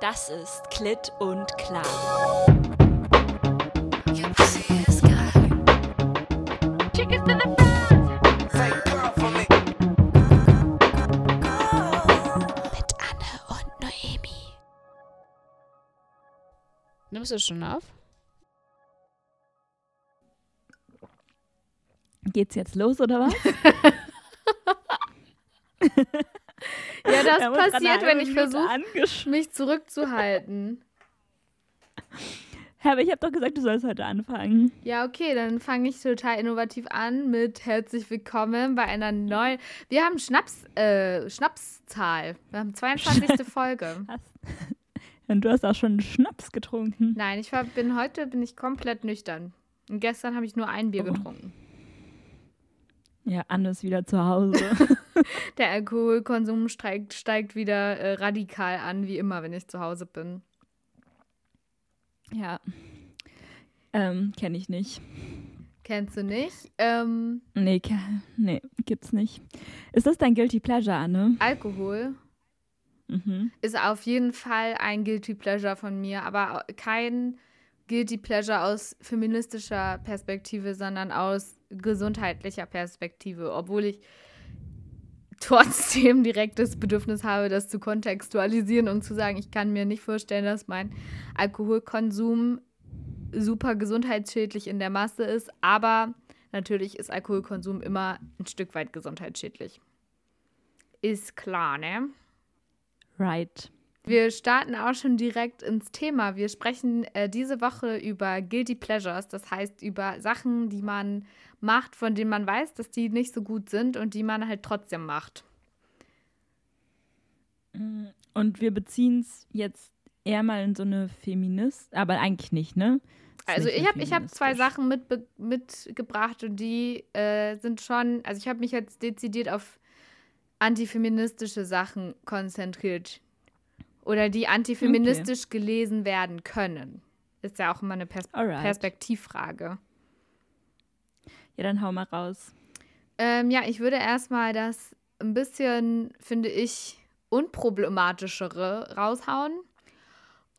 Das ist Klitt und Klar. Mit Anne und Noemi. Nimmst du schon auf? Geht's jetzt los oder was? Ja, das passiert, wenn ich versuche, mich zurückzuhalten. Hä, aber ich habe doch gesagt, du sollst heute anfangen. Ja, okay, dann fange ich total innovativ an mit herzlich willkommen bei einer neuen. Wir haben Schnaps, äh, Schnapszahl. Wir haben 22. Folge. Und du hast auch schon Schnaps getrunken. Nein, ich war, bin heute bin ich komplett nüchtern. Und gestern habe ich nur ein Bier Oh. getrunken. Ja, Anne ist wieder zu Hause. Der Alkoholkonsum steigt, steigt wieder äh, radikal an, wie immer, wenn ich zu Hause bin. ja. Ähm, kenne ich nicht. Kennst du nicht? Ähm, Nee, nee, gibt's nicht. Ist das dein Guilty Pleasure, Anne? Alkohol Mhm. ist auf jeden Fall ein Guilty Pleasure von mir, aber kein Guilty Pleasure aus feministischer Perspektive, sondern aus gesundheitlicher Perspektive, obwohl ich trotzdem direkt das Bedürfnis habe, das zu kontextualisieren und zu sagen, ich kann mir nicht vorstellen, dass mein Alkoholkonsum super gesundheitsschädlich in der Masse ist, aber natürlich ist Alkoholkonsum immer ein Stück weit gesundheitsschädlich. Ist klar, ne? Right. Wir starten auch schon direkt ins Thema. Wir sprechen äh, diese Woche über Guilty Pleasures, das heißt über Sachen, die man macht, von denen man weiß, dass die nicht so gut sind und die man halt trotzdem macht. Und wir beziehen es jetzt eher mal in so eine Feminist, aber eigentlich nicht, ne? Ist Also nicht ich habe ich hab zwei. Sachen mitbe- mitgebracht und die äh, sind schon, also ich habe mich jetzt dezidiert auf antifeministische Sachen konzentriert oder die antifeministisch gelesen werden können. Ist ja auch immer eine Pers Alright. Perspektivfrage. Ja, dann hau mal raus. Ähm, ja, ich würde erstmal das ein bisschen, finde ich, unproblematischere raushauen.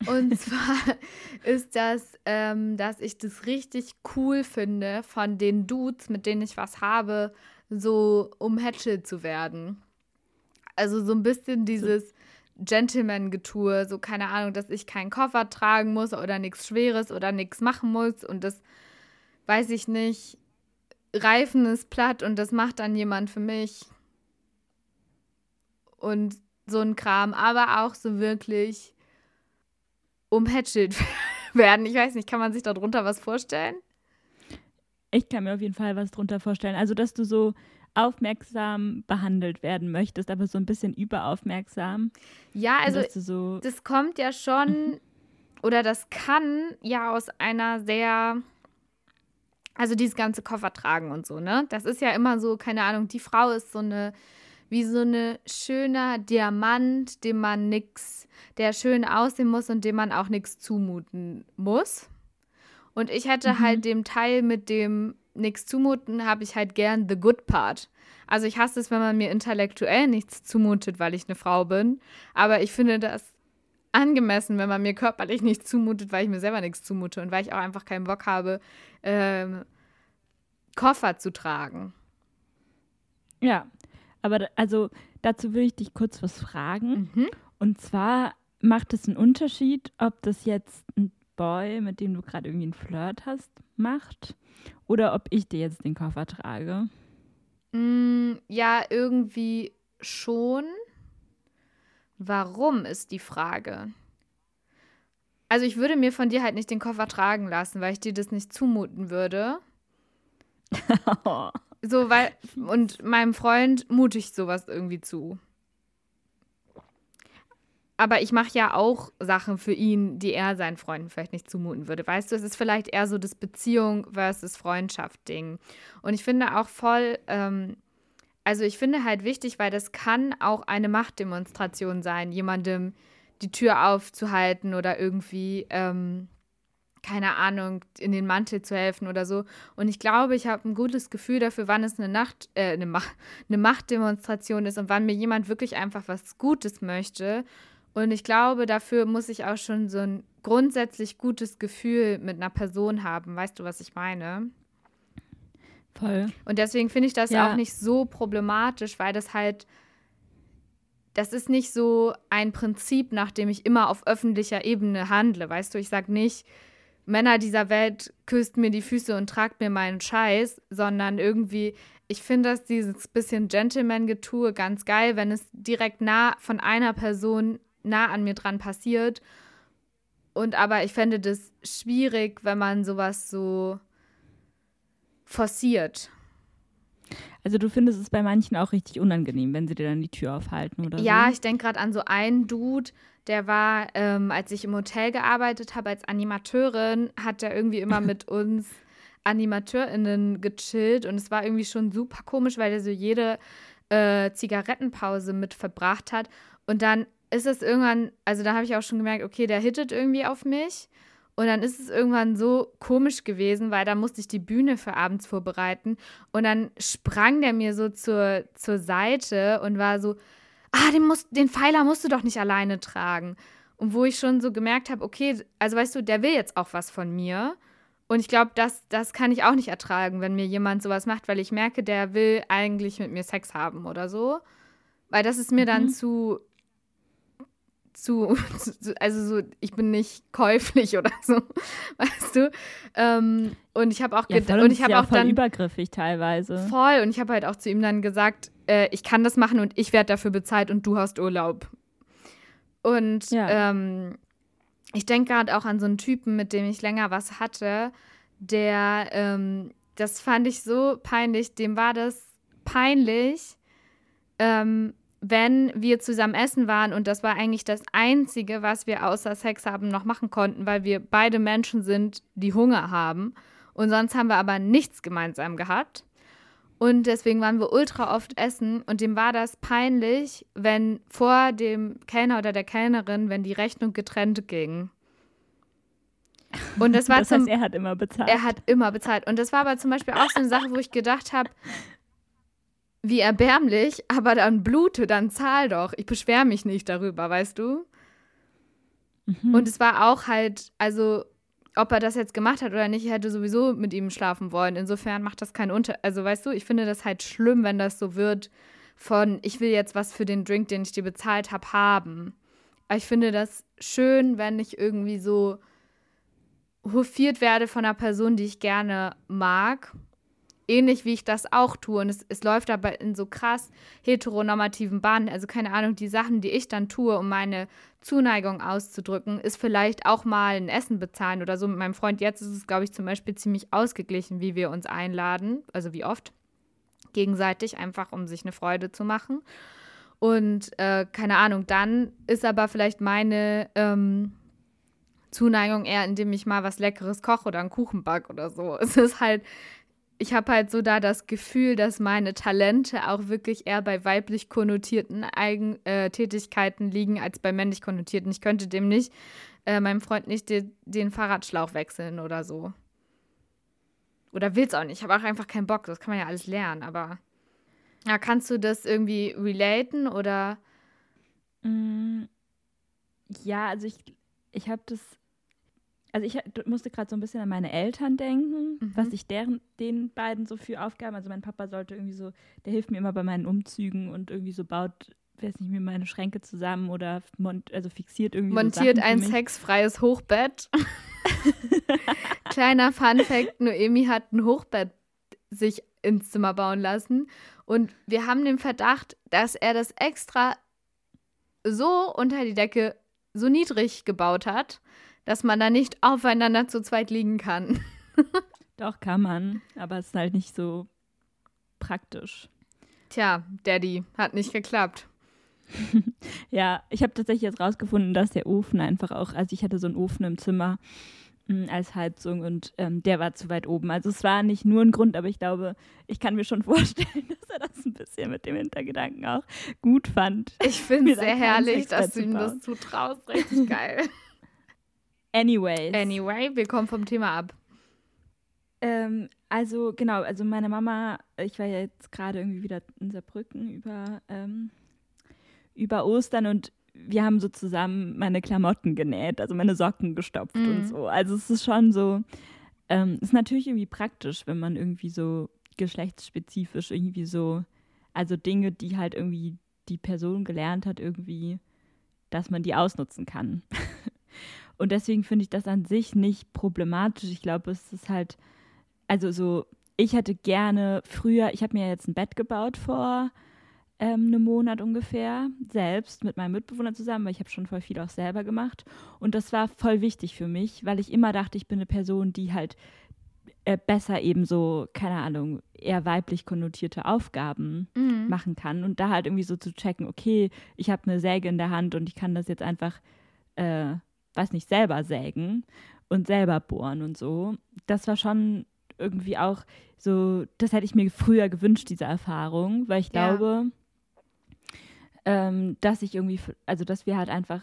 Und zwar ist das, ähm, dass ich das richtig cool finde, von den Dudes, mit denen ich was habe, so umhätschelt zu werden. Also so ein bisschen dieses Gentleman-Getue, so keine Ahnung, dass ich keinen Koffer tragen muss oder nichts Schweres oder nichts machen muss und das, weiß ich nicht, Reifen ist platt und das macht dann jemand für mich. Und so ein Kram, aber auch so wirklich umhätschelt werden. Ich weiß nicht, kann man sich darunter was vorstellen? Ich kann mir auf jeden Fall was drunter vorstellen. Also, dass du so aufmerksam behandelt werden möchtest, aber so ein bisschen überaufmerksam. Ja, also so, das kommt ja schon oder das kann ja aus einer sehr also dieses ganze Koffer tragen und so, ne? Das ist ja immer so, keine Ahnung, die Frau ist so eine wie so eine schöner Diamant, dem man nix, der schön aussehen muss und dem man auch nichts zumuten muss. Und ich hätte Mhm. halt dem Teil mit dem nichts zumuten, habe ich halt gern the good part. Also ich hasse es, wenn man mir intellektuell nichts zumutet, weil ich eine Frau bin. Aber ich finde das angemessen, wenn man mir körperlich nichts zumutet, weil ich mir selber nichts zumute und weil ich auch einfach keinen Bock habe, ähm, Koffer zu tragen. ja. Aber also dazu will ich dich kurz was fragen. Mhm. Und zwar macht es einen Unterschied, ob das jetzt ein Boy, mit dem du gerade irgendwie einen Flirt hast, macht oder ob ich dir jetzt den Koffer trage. Mm, ja, irgendwie schon. Warum ist die Frage? Also ich würde mir von dir halt nicht den Koffer tragen lassen, weil ich dir das nicht zumuten würde. So, weil, und meinem Freund mute ich sowas irgendwie zu. Aber ich mache ja auch Sachen für ihn, die er seinen Freunden vielleicht nicht zumuten würde. Weißt du, es ist vielleicht eher so das Beziehung versus Freundschaft-Ding. Und ich finde auch voll, ähm, also ich finde halt wichtig, weil das kann auch eine Machtdemonstration sein, jemandem die Tür aufzuhalten oder irgendwie, ähm, keine Ahnung, in den Mantel zu helfen oder so. Und ich glaube, ich habe ein gutes Gefühl dafür, wann es eine Nacht, äh, eine, Macht, eine Machtdemonstration ist und wann mir jemand wirklich einfach was Gutes möchte. Und ich glaube, dafür muss ich auch schon so ein grundsätzlich gutes Gefühl mit einer Person haben. Weißt du, was ich meine? Voll. Und deswegen finde ich das Ja. auch nicht so problematisch, weil das halt, das ist nicht so ein Prinzip, nach dem ich immer auf öffentlicher Ebene handle. Weißt du, ich sage nicht, Männer dieser Welt küsst mir die Füße und tragt mir meinen Scheiß, sondern irgendwie, ich finde das dieses bisschen Gentleman-Getue ganz geil, wenn es direkt nah von einer Person nah an mir dran passiert. Und aber ich fände das schwierig, wenn man sowas so forciert. Also du findest es bei manchen auch richtig unangenehm, wenn sie dir dann die Tür aufhalten oder Ja, so? ich denke gerade an so einen Dude, der war, ähm, als ich im Hotel gearbeitet habe als Animateurin, hat er irgendwie immer mit uns AnimateurInnen gechillt und es war irgendwie schon super komisch, weil er so jede äh, Zigarettenpause mit verbracht hat. Und dann ist es irgendwann, also da habe ich auch schon gemerkt, okay, der hittet irgendwie auf mich. Und dann ist es irgendwann so komisch gewesen, weil da musste ich die Bühne für abends vorbereiten. Und dann sprang der mir so zur, zur Seite und war so, ah, den, musst, den Pfeiler musst du doch nicht alleine tragen. Und wo ich schon so gemerkt habe, okay, also weißt du, der will jetzt auch was von mir. Und ich glaube, das, das kann ich auch nicht ertragen, wenn mir jemand sowas macht, weil ich merke, der will eigentlich mit mir Sex haben oder so. Weil das ist mir dann Mhm. zu, zu, zu, also so, ich bin nicht käuflich oder so, weißt du. Ähm, und ich habe auch, Ja, und ich habe ja auch voll dann übergriffig teilweise. Voll. Und ich habe halt auch zu ihm dann gesagt, äh, ich kann das machen und ich werde dafür bezahlt und du hast Urlaub. Und Ja. ähm, ich denke gerade auch an so einen Typen, mit dem ich länger was hatte, der, ähm, das fand ich so peinlich, dem war das peinlich, ähm, wenn wir zusammen essen waren und das war eigentlich das Einzige, was wir außer Sex haben noch machen konnten, weil wir beide Menschen sind, die Hunger haben. Und sonst haben wir aber nichts gemeinsam gehabt. Und deswegen waren wir ultra oft essen und dem war das peinlich, wenn vor dem Kellner oder der Kellnerin, wenn die Rechnung getrennt ging. Und das war das zum heißt, er hat immer bezahlt. er hat immer bezahlt. Und das war aber zum Beispiel auch so eine Sache, wo ich gedacht habe, wie erbärmlich, aber dann blute, dann zahl doch. Ich beschwere mich nicht darüber, weißt du? Mhm. Und es war auch halt, also ob er das jetzt gemacht hat oder nicht, ich hätte sowieso mit ihm schlafen wollen. Insofern macht das keinen Unterschied. Also weißt du, ich finde das halt schlimm, wenn das so wird von, ich will jetzt was für den Drink, den ich dir bezahlt habe, haben. Aber ich finde das schön, wenn ich irgendwie so hofiert werde von einer Person, die ich gerne mag. Ähnlich wie ich das auch tue. Und es, es läuft aber in so krass heteronormativen Bahnen. Also keine Ahnung, die Sachen, die ich dann tue, um meine Zuneigung auszudrücken, ist vielleicht auch mal ein Essen bezahlen oder so. Mit meinem Freund jetzt ist es, glaube ich, zum Beispiel ziemlich ausgeglichen, wie wir uns einladen. Also wie oft. Gegenseitig, einfach um sich eine Freude zu machen. Und äh, keine Ahnung, dann ist aber vielleicht meine ähm, Zuneigung eher, indem ich mal was Leckeres koche oder einen Kuchen back oder so. Es ist halt, ich habe halt so da das Gefühl, dass meine Talente auch wirklich eher bei weiblich konnotierten Eigen, äh, Tätigkeiten liegen als bei männlich konnotierten. Ich könnte dem nicht, äh, meinem Freund nicht de, den Fahrradschlauch wechseln oder so. Oder will's auch nicht. Ich habe auch einfach keinen Bock. Das kann man ja alles lernen. Aber ja, kannst du das irgendwie relaten oder? Mm, Ja, also ich, ich habe das, also ich musste gerade so ein bisschen an meine Eltern denken, Mhm. was ich deren, den beiden so für Aufgaben, also mein Papa sollte irgendwie so, der hilft mir immer bei meinen Umzügen und irgendwie so baut, weiß nicht, mir meine Schränke zusammen oder mont, also fixiert irgendwie Montiert so ein sexfreies Hochbett. Kleiner Fun-Fact: Noemi hat ein Hochbett sich ins Zimmer bauen lassen. Und wir haben den Verdacht, dass er das extra so unter die Decke so niedrig gebaut hat, dass man da nicht aufeinander zu zweit liegen kann. Doch, kann man, aber es ist halt nicht so praktisch. Tja, Daddy, hat nicht geklappt. Ja, ich habe tatsächlich jetzt rausgefunden, dass der Ofen einfach auch, also ich hatte so einen Ofen im Zimmer mh, als Heizung und ähm, der war zu weit oben. Also es war nicht nur ein Grund, aber ich glaube, ich kann mir schon vorstellen, dass er das ein bisschen mit dem Hintergedanken auch gut fand. Ich finde es sehr herrlich, dass du ihm das zutraust. Richtig geil. Anyways. Anyway, wir kommen vom Thema ab. Ähm, also genau, also meine Mama, ich war ja jetzt gerade irgendwie wieder in Saarbrücken über, ähm, über Ostern und wir haben so zusammen meine Klamotten genäht, also meine Socken gestopft Mhm. und so. Also es ist schon so, ähm, ist natürlich irgendwie praktisch, wenn man irgendwie so geschlechtsspezifisch irgendwie so, also Dinge, die halt irgendwie die Person gelernt hat, irgendwie, dass man die ausnutzen kann. und deswegen finde ich das an sich nicht problematisch. Ich glaube, es ist halt, also so, ich hätte gerne früher, ich habe mir jetzt ein Bett gebaut vor ähm, einem Monat ungefähr, selbst mit meinem Mitbewohner zusammen, weil ich habe schon voll viel auch selber gemacht. Und das war voll wichtig für mich, weil ich immer dachte, ich bin eine Person, die halt äh, besser eben so, keine Ahnung, eher weiblich konnotierte Aufgaben Mhm. machen kann. Und da halt irgendwie so zu checken, okay, ich habe eine Säge in der Hand und ich kann das jetzt einfach, äh, weiß nicht, selber sägen und selber bohren und so. Das war schon irgendwie auch so, das hätte ich mir früher gewünscht, diese Erfahrung, weil ich Ja. glaube, ähm, dass ich irgendwie, also dass wir halt einfach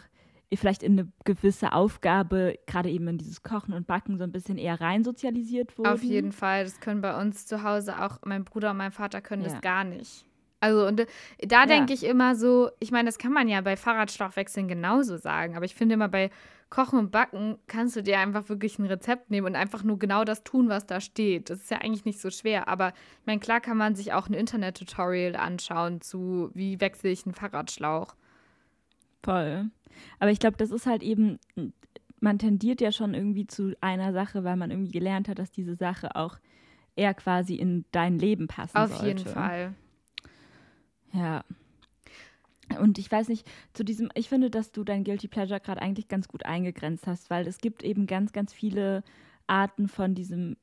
vielleicht in eine gewisse Aufgabe, gerade eben in dieses Kochen und Backen, so ein bisschen eher rein sozialisiert wurden. Auf jeden Fall. Das können bei uns zu Hause auch, mein Bruder und mein Vater können Ja. das gar nicht. Also, und äh, da Ja. denke ich immer so, ich meine, das kann man ja bei Fahrradschlauchwechseln genauso sagen, aber ich finde immer bei Kochen und Backen kannst du dir einfach wirklich ein Rezept nehmen und einfach nur genau das tun, was da steht. Das ist ja eigentlich nicht so schwer, aber ich meine, klar kann man sich auch ein Internet-Tutorial anschauen zu, wie wechsle ich einen Fahrradschlauch. Voll. Aber ich glaube, das ist halt eben, man tendiert ja schon irgendwie zu einer Sache, weil man irgendwie gelernt hat, dass diese Sache auch eher quasi in dein Leben passen Auf sollte. jeden Fall. Ja. Und ich weiß nicht, zu diesem, ich finde, dass du dein Guilty Pleasure gerade eigentlich ganz gut eingegrenzt hast, weil es gibt eben ganz, ganz viele Arten von diesem,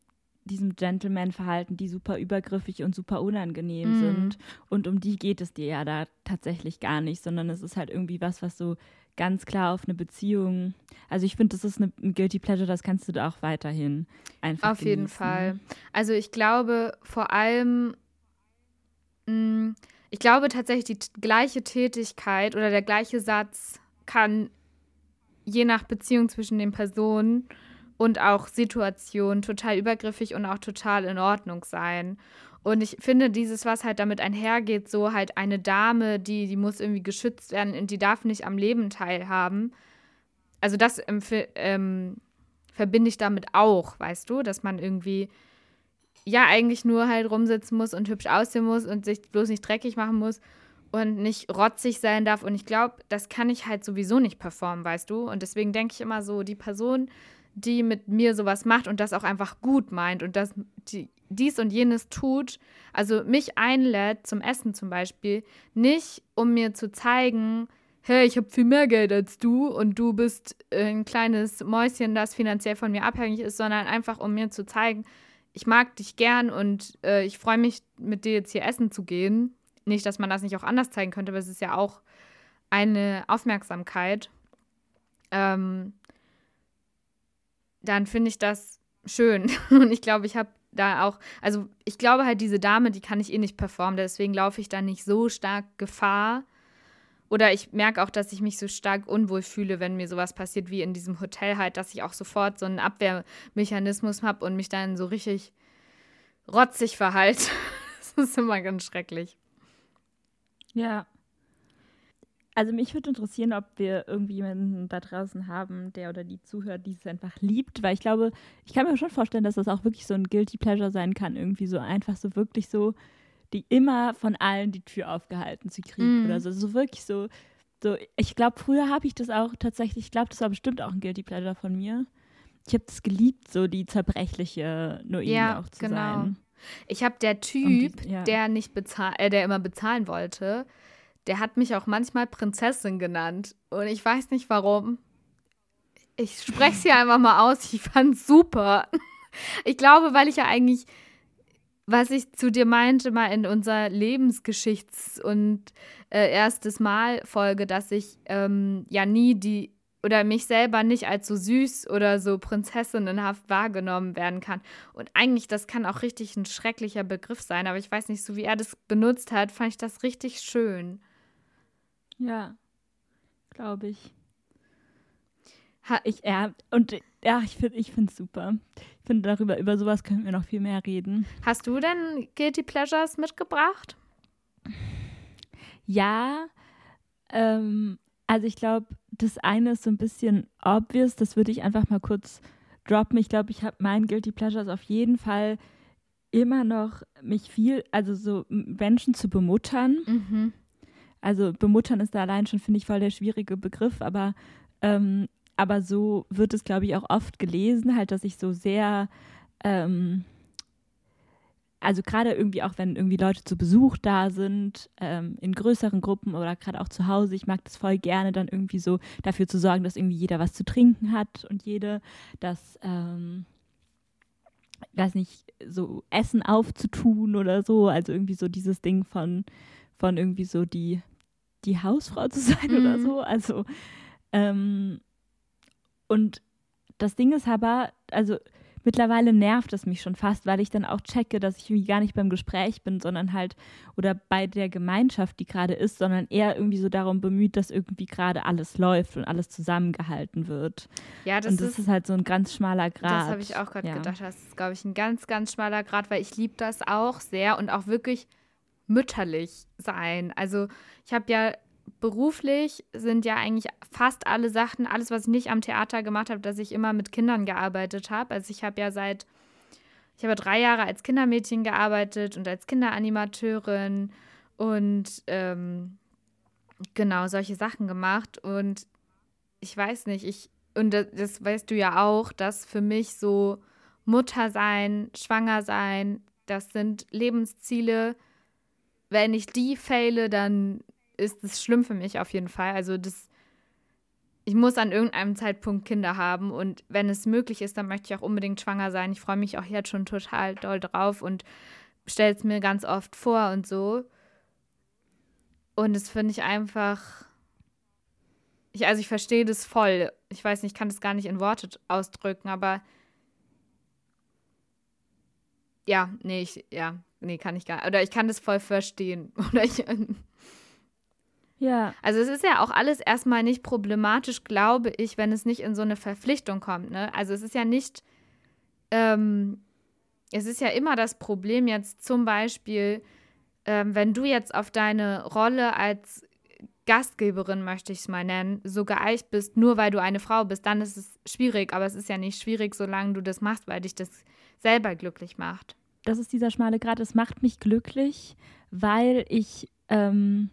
diesem Gentleman-Verhalten, die super übergriffig und super unangenehm Mhm. sind. Und um die geht es dir ja da tatsächlich gar nicht, sondern es ist halt irgendwie was, was so ganz klar auf eine Beziehung. Also ich finde, das ist eine, ein Guilty Pleasure, das kannst du da auch weiterhin einfach Auf jeden genießen. Fall. Also ich glaube vor allem, mh, ich glaube tatsächlich, die gleiche Tätigkeit oder der gleiche Satz kann je nach Beziehung zwischen den Personen und auch Situation total übergriffig und auch total in Ordnung sein. Und ich finde, dieses, was halt damit einhergeht, so halt eine Dame, die, die muss irgendwie geschützt werden und die darf nicht am Leben teilhaben. Also das ähm, verbinde ich damit auch, weißt du, dass man irgendwie ja eigentlich nur halt rumsitzen muss und hübsch aussehen muss und sich bloß nicht dreckig machen muss und nicht rotzig sein darf. Und ich glaube, das kann ich halt sowieso nicht performen, weißt du. Und deswegen denke ich immer so, die Person, die mit mir sowas macht und das auch einfach gut meint und das die, dies und jenes tut, also mich einlädt zum Essen zum Beispiel, nicht um mir zu zeigen, hey, ich habe viel mehr Geld als du und du bist ein kleines Mäuschen, das finanziell von mir abhängig ist, sondern einfach um mir zu zeigen, ich mag dich gern und äh, ich freue mich, mit dir jetzt hier essen zu gehen. Nicht, dass man das nicht auch anders zeigen könnte, aber es ist ja auch eine Aufmerksamkeit. Ähm, dann finde ich das schön. Und ich glaube, ich habe da auch, also ich glaube halt, diese Dame, die kann ich eh nicht performen, deswegen laufe ich da nicht so stark Gefahr. Oder ich merke auch, dass ich mich so stark unwohl fühle, wenn mir sowas passiert wie in diesem Hotel halt, dass ich auch sofort so einen Abwehrmechanismus habe und mich dann so richtig rotzig verhalte. Das ist immer ganz schrecklich. Ja. Also mich würde interessieren, ob wir irgendwie jemanden da draußen haben, der oder die zuhört, die es einfach liebt, weil ich glaube, ich kann mir schon vorstellen, dass das auch wirklich so ein Guilty Pleasure sein kann, irgendwie so einfach so wirklich so, die immer von allen die Tür aufgehalten zu kriegen Mhm. oder so, so wirklich so, so ich glaube, früher habe ich das auch tatsächlich, ich glaube, das war bestimmt auch ein Guilty Pleasure von mir. Ich habe das geliebt, so die zerbrechliche Noemi Ja, auch zu genau. sein. Ich habe der Typ, die- ja. der nicht bezahlt, äh, der immer bezahlen wollte, der hat mich auch manchmal Prinzessin genannt. Und ich weiß nicht warum. Ich spreche es hier einfach mal aus. Ich fand's super. Ich glaube, weil ich ja eigentlich, was ich zu dir meinte, mal in unserer Lebensgeschichts- und äh, erstes Mal-Folge, dass ich ähm, ja nie die oder mich selber nicht als so süß oder so prinzessinnenhaft wahrgenommen werden kann. Und eigentlich, das kann auch richtig ein schrecklicher Begriff sein, aber ich weiß nicht, so wie er das benutzt hat, fand ich das richtig schön. Ja, glaube ich. Ha Ich, ja, und ja, ich finde ich es super. Ich finde, darüber, über sowas können wir noch viel mehr reden. Hast du denn Guilty Pleasures mitgebracht? Ja, ähm, Also ich glaube, das eine ist so ein bisschen obvious, das würde ich einfach mal kurz droppen. Ich glaube, ich habe mein Guilty Pleasures auf jeden Fall immer noch mich viel, also so Menschen zu bemuttern. Mhm. Also bemuttern ist da allein schon, finde ich, voll der schwierige Begriff, aber, ähm, aber so wird es, glaube ich, auch oft gelesen, halt, dass ich so sehr, ähm, also gerade irgendwie auch, wenn irgendwie Leute zu Besuch da sind, ähm, in größeren Gruppen oder gerade auch zu Hause, ich mag das voll gerne, dann irgendwie so dafür zu sorgen, dass irgendwie jeder was zu trinken hat und jede, dass, ähm, weiß nicht, so Essen aufzutun oder so, also irgendwie so dieses Ding von, von irgendwie so die, die Hausfrau zu sein mhm. oder so, also, ähm, und das Ding ist aber, also mittlerweile nervt es mich schon fast, weil ich dann auch checke, dass ich irgendwie gar nicht beim Gespräch bin, sondern halt oder bei der Gemeinschaft, die gerade ist, sondern eher irgendwie so darum bemüht, dass irgendwie gerade alles läuft und alles zusammengehalten wird. Ja, das, und das ist, ist halt so ein ganz schmaler Grad. Das habe ich auch gerade ja. gedacht. Das ist, glaube ich, ein ganz, ganz schmaler Grad, weil ich liebe das auch sehr und auch wirklich mütterlich sein. Also ich habe ja beruflich sind ja eigentlich fast alle Sachen, alles, was ich nicht am Theater gemacht habe, dass ich immer mit Kindern gearbeitet habe. Also ich habe ja seit, ich habe drei Jahre als Kindermädchen gearbeitet und als Kinderanimateurin und ähm, genau solche Sachen gemacht. Und ich weiß nicht, ich, und das, das weißt du ja auch, dass für mich so Mutter sein, schwanger sein, das sind Lebensziele. Wenn ich die fehle, dann ist es schlimm für mich auf jeden Fall. Also das, ich muss an irgendeinem Zeitpunkt Kinder haben und wenn es möglich ist, dann möchte ich auch unbedingt schwanger sein. Ich freue mich auch jetzt schon total doll drauf und stelle es mir ganz oft vor und so. Und das finde ich einfach. Ich, also ich verstehe das voll. Ich weiß nicht, ich kann das gar nicht in Worte ausdrücken, aber ja, nee, ich, ja, nee, kann ich gar nicht. Oder ich kann das voll verstehen. Oder ich, ja. Also es ist ja auch alles erstmal nicht problematisch, glaube ich, wenn es nicht in so eine Verpflichtung kommt. Ne? Also es ist ja nicht, ähm, es ist ja immer das Problem jetzt zum Beispiel, ähm, wenn du jetzt auf deine Rolle als Gastgeberin, möchte ich es mal nennen, so geeicht bist, nur weil du eine Frau bist, dann ist es schwierig. Aber es ist ja nicht schwierig, solange du das machst, weil dich das selber glücklich macht. Das ist dieser schmale Grad. Es macht mich glücklich, weil ich ähm,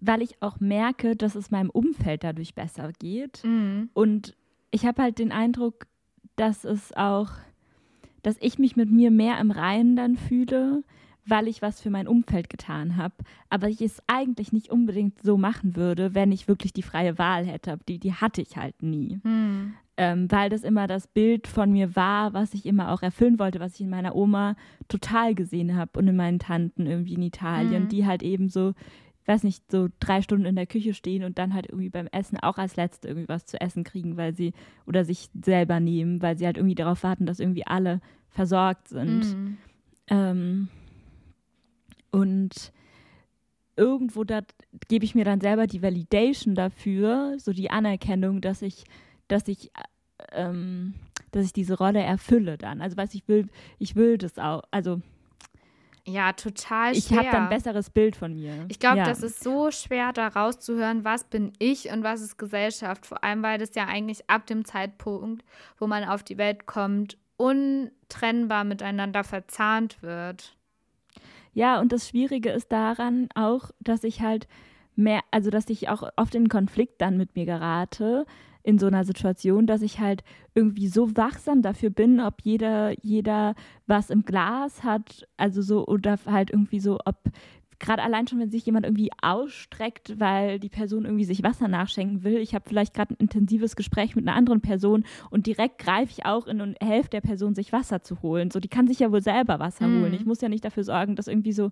weil ich auch merke, dass es meinem Umfeld dadurch besser geht. Mhm. Und ich habe halt den Eindruck, dass es auch, dass ich mich mit mir mehr im Reinen dann fühle, weil ich was für mein Umfeld getan habe. Aber ich es eigentlich nicht unbedingt so machen würde, wenn ich wirklich die freie Wahl hätte. Die, die hatte ich halt nie. Mhm. Ähm, weil das immer das Bild von mir war, was ich immer auch erfüllen wollte, was ich in meiner Oma total gesehen habe und in meinen Tanten irgendwie in Italien, mhm. die halt eben so weiß nicht, so drei Stunden in der Küche stehen und dann halt irgendwie beim Essen auch als Letzte irgendwie was zu essen kriegen, weil sie oder sich selber nehmen, weil sie halt irgendwie darauf warten, dass irgendwie alle versorgt sind. Mhm. Ähm, und irgendwo da gebe ich mir dann selber die Validation dafür, so die Anerkennung, dass ich, dass ich, ähm, dass ich diese Rolle erfülle dann. Also weiß ich will, ich will das auch, also ja, total schwer. Ich habe dann ein besseres Bild von mir. Ich glaube, ja. das ist so schwer, da rauszuhören, was bin ich und was ist Gesellschaft. Vor allem, weil das ja eigentlich ab dem Zeitpunkt, wo man auf die Welt kommt, untrennbar miteinander verzahnt wird. Ja, und das Schwierige ist daran auch, dass ich halt mehr, also dass ich auch oft in Konflikt dann mit mir gerate, in so einer Situation, dass ich halt irgendwie so wachsam dafür bin, ob jeder, jeder was im Glas hat, also so, oder halt irgendwie so, ob gerade allein schon, wenn sich jemand irgendwie ausstreckt, weil die Person irgendwie sich Wasser nachschenken will. Ich habe vielleicht gerade ein intensives Gespräch mit einer anderen Person und direkt greife ich auch in und helfe der Person, sich Wasser zu holen. So, die kann sich ja wohl selber Wasser mhm. holen. Ich muss ja nicht dafür sorgen, dass irgendwie so,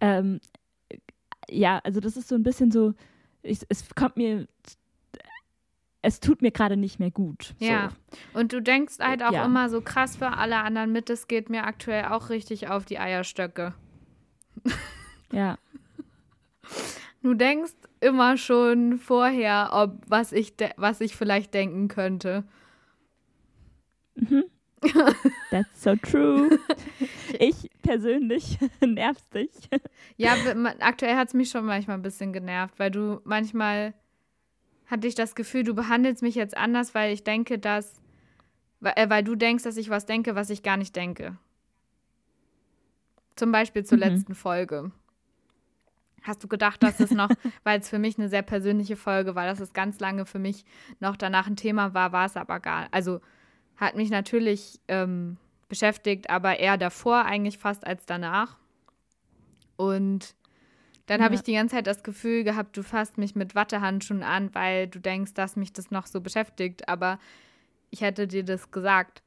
ähm, ja, also das ist so ein bisschen so, ich, es kommt mir es tut mir gerade nicht mehr gut. So. Ja. Und du denkst halt auch ja. immer so krass für alle anderen mit, es geht mir aktuell auch richtig auf die Eierstöcke. Ja. Du denkst immer schon vorher, ob was ich was ich vielleicht denken könnte. Mhm. That's so true. Ich persönlich nervst dich. Ja, aktuell hat es mich schon manchmal ein bisschen genervt, weil du manchmal hatte ich das Gefühl, du behandelst mich jetzt anders, weil ich denke, dass, äh, weil du denkst, dass ich was denke, was ich gar nicht denke. Zum Beispiel zur Mhm. letzten Folge. Hast du gedacht, dass es noch, weil es für mich eine sehr persönliche Folge war, dass es ganz lange für mich noch danach ein Thema war, war es aber gar. Also hat mich natürlich ähm, beschäftigt, aber eher davor eigentlich fast als danach. Und dann habe Ja. ich die ganze Zeit das Gefühl gehabt, du fasst mich mit Wattehandschuhen an, weil du denkst, dass mich das noch so beschäftigt. Aber ich hätte dir das gesagt.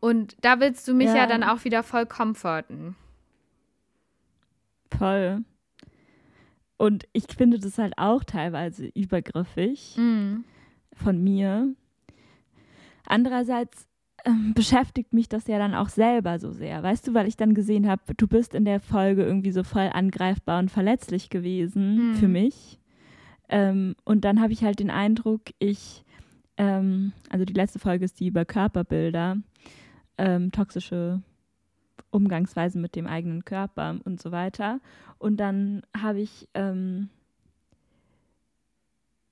Und da willst du mich ja, Ja. dann auch wieder voll comforten. Voll. Und ich finde das halt auch teilweise übergriffig Mhm. von mir. Andererseits beschäftigt mich das ja dann auch selber so sehr, weißt du, weil ich dann gesehen habe, du bist in der Folge irgendwie so voll angreifbar und verletzlich gewesen Mhm. für mich. Ähm, und dann habe ich halt den Eindruck, ich, ähm, also die letzte Folge ist die über Körperbilder, ähm, toxische Umgangsweisen mit dem eigenen Körper und so weiter. Und dann habe ich ähm,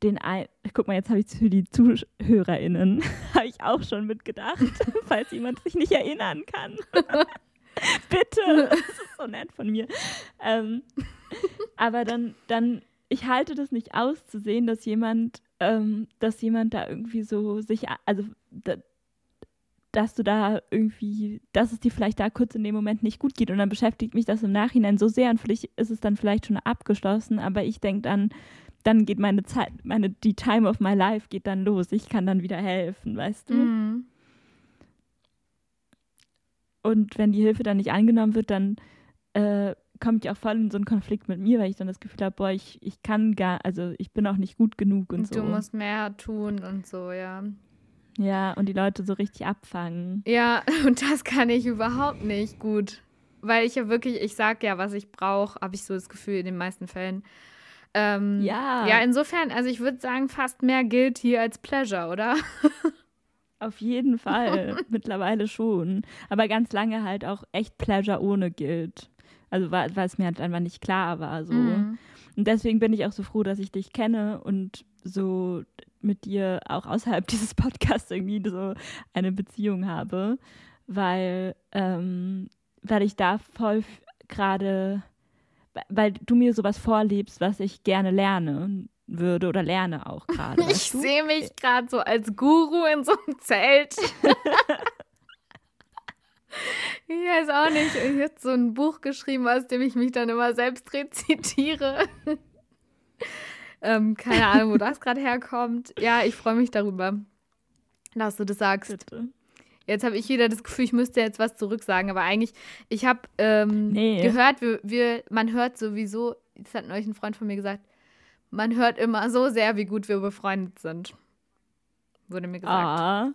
den ein guck mal, jetzt habe ich für die ZuhörerInnen habe ich auch schon mitgedacht, falls jemand sich nicht erinnern kann. Bitte, das ist so nett von mir. Ähm, aber dann, dann, ich halte das nicht aus zu sehen, dass jemand, ähm, dass jemand da irgendwie so sich, also da, dass du da irgendwie, dass es dir vielleicht da kurz in dem Moment nicht gut geht und dann beschäftigt mich das im Nachhinein so sehr und vielleicht ist es dann vielleicht schon abgeschlossen, aber ich denke dann, dann geht meine Zeit, meine, die Time of my life geht dann los. Ich kann dann wieder helfen, weißt du? Mhm. Und wenn die Hilfe dann nicht angenommen wird, dann äh, komme ich auch voll in so einen Konflikt mit mir, weil ich dann das Gefühl habe, boah, ich, ich kann gar, also ich bin auch nicht gut genug und, Und so. du musst mehr tun und so, ja. ja, und die Leute so richtig abfangen. Ja, und das kann ich überhaupt nicht gut. Weil ich ja wirklich, ich sag ja, was ich brauche, habe ich so das Gefühl in den meisten Fällen. Ähm, Ja. Ja, insofern, also ich würde sagen, fast mehr Guilty als Pleasure, oder? Auf jeden Fall, mittlerweile schon. Aber ganz lange halt auch echt Pleasure ohne Guilt. Also weil es mir halt einfach nicht klar war. So. Mhm. Und deswegen bin ich auch so froh, dass ich dich kenne und so mit dir auch außerhalb dieses Podcasts irgendwie so eine Beziehung habe, weil, ähm, weil ich da voll gerade, weil du mir sowas vorlebst, was ich gerne lernen würde oder lerne auch gerade. Ich weißt du? sehe mich gerade so als Guru in so einem Zelt. ich weiß auch nicht. Ich habe so ein Buch geschrieben, aus dem ich mich dann immer selbst rezitiere. ähm, keine Ahnung, wo das gerade herkommt. Ja, ich freue mich darüber, dass du das sagst. Bitte. Jetzt habe ich wieder das Gefühl, ich müsste jetzt was zurücksagen, aber eigentlich, ich habe ähm, Nee. gehört, wir, wir, man hört sowieso, das hat neulich ein Freund von mir gesagt, man hört immer so sehr, wie gut wir befreundet sind. Wurde mir gesagt. Ah,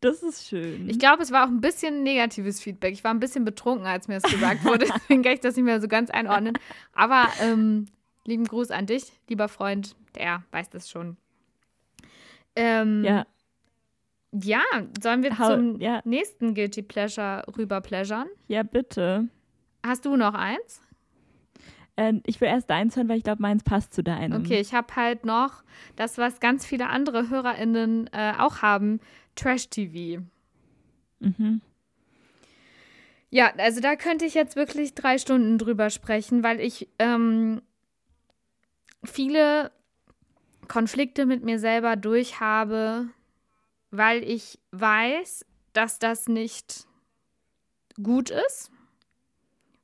das ist schön. Ich glaube, es war auch ein bisschen negatives Feedback. Ich war ein bisschen betrunken, als mir das gesagt wurde. Deswegen kann ich das nicht mehr so ganz einordnen. Aber ähm, lieben Gruß an dich, lieber Freund. Der weiß das schon. Ähm, ja, ja, sollen wir Hau- zum ja. nächsten Guilty Pleasure rüber pleasuren? ja, bitte. Hast du noch eins? Äh, ich will erst deins hören, weil ich glaube, meins passt zu deinem. Okay, ich habe halt noch das, was ganz viele andere HörerInnen äh, auch haben: Trash-TV. Mhm. Ja, also da könnte ich jetzt wirklich drei Stunden drüber sprechen, weil ich ähm, viele Konflikte mit mir selber durchhabe, weil ich weiß, dass das nicht gut ist,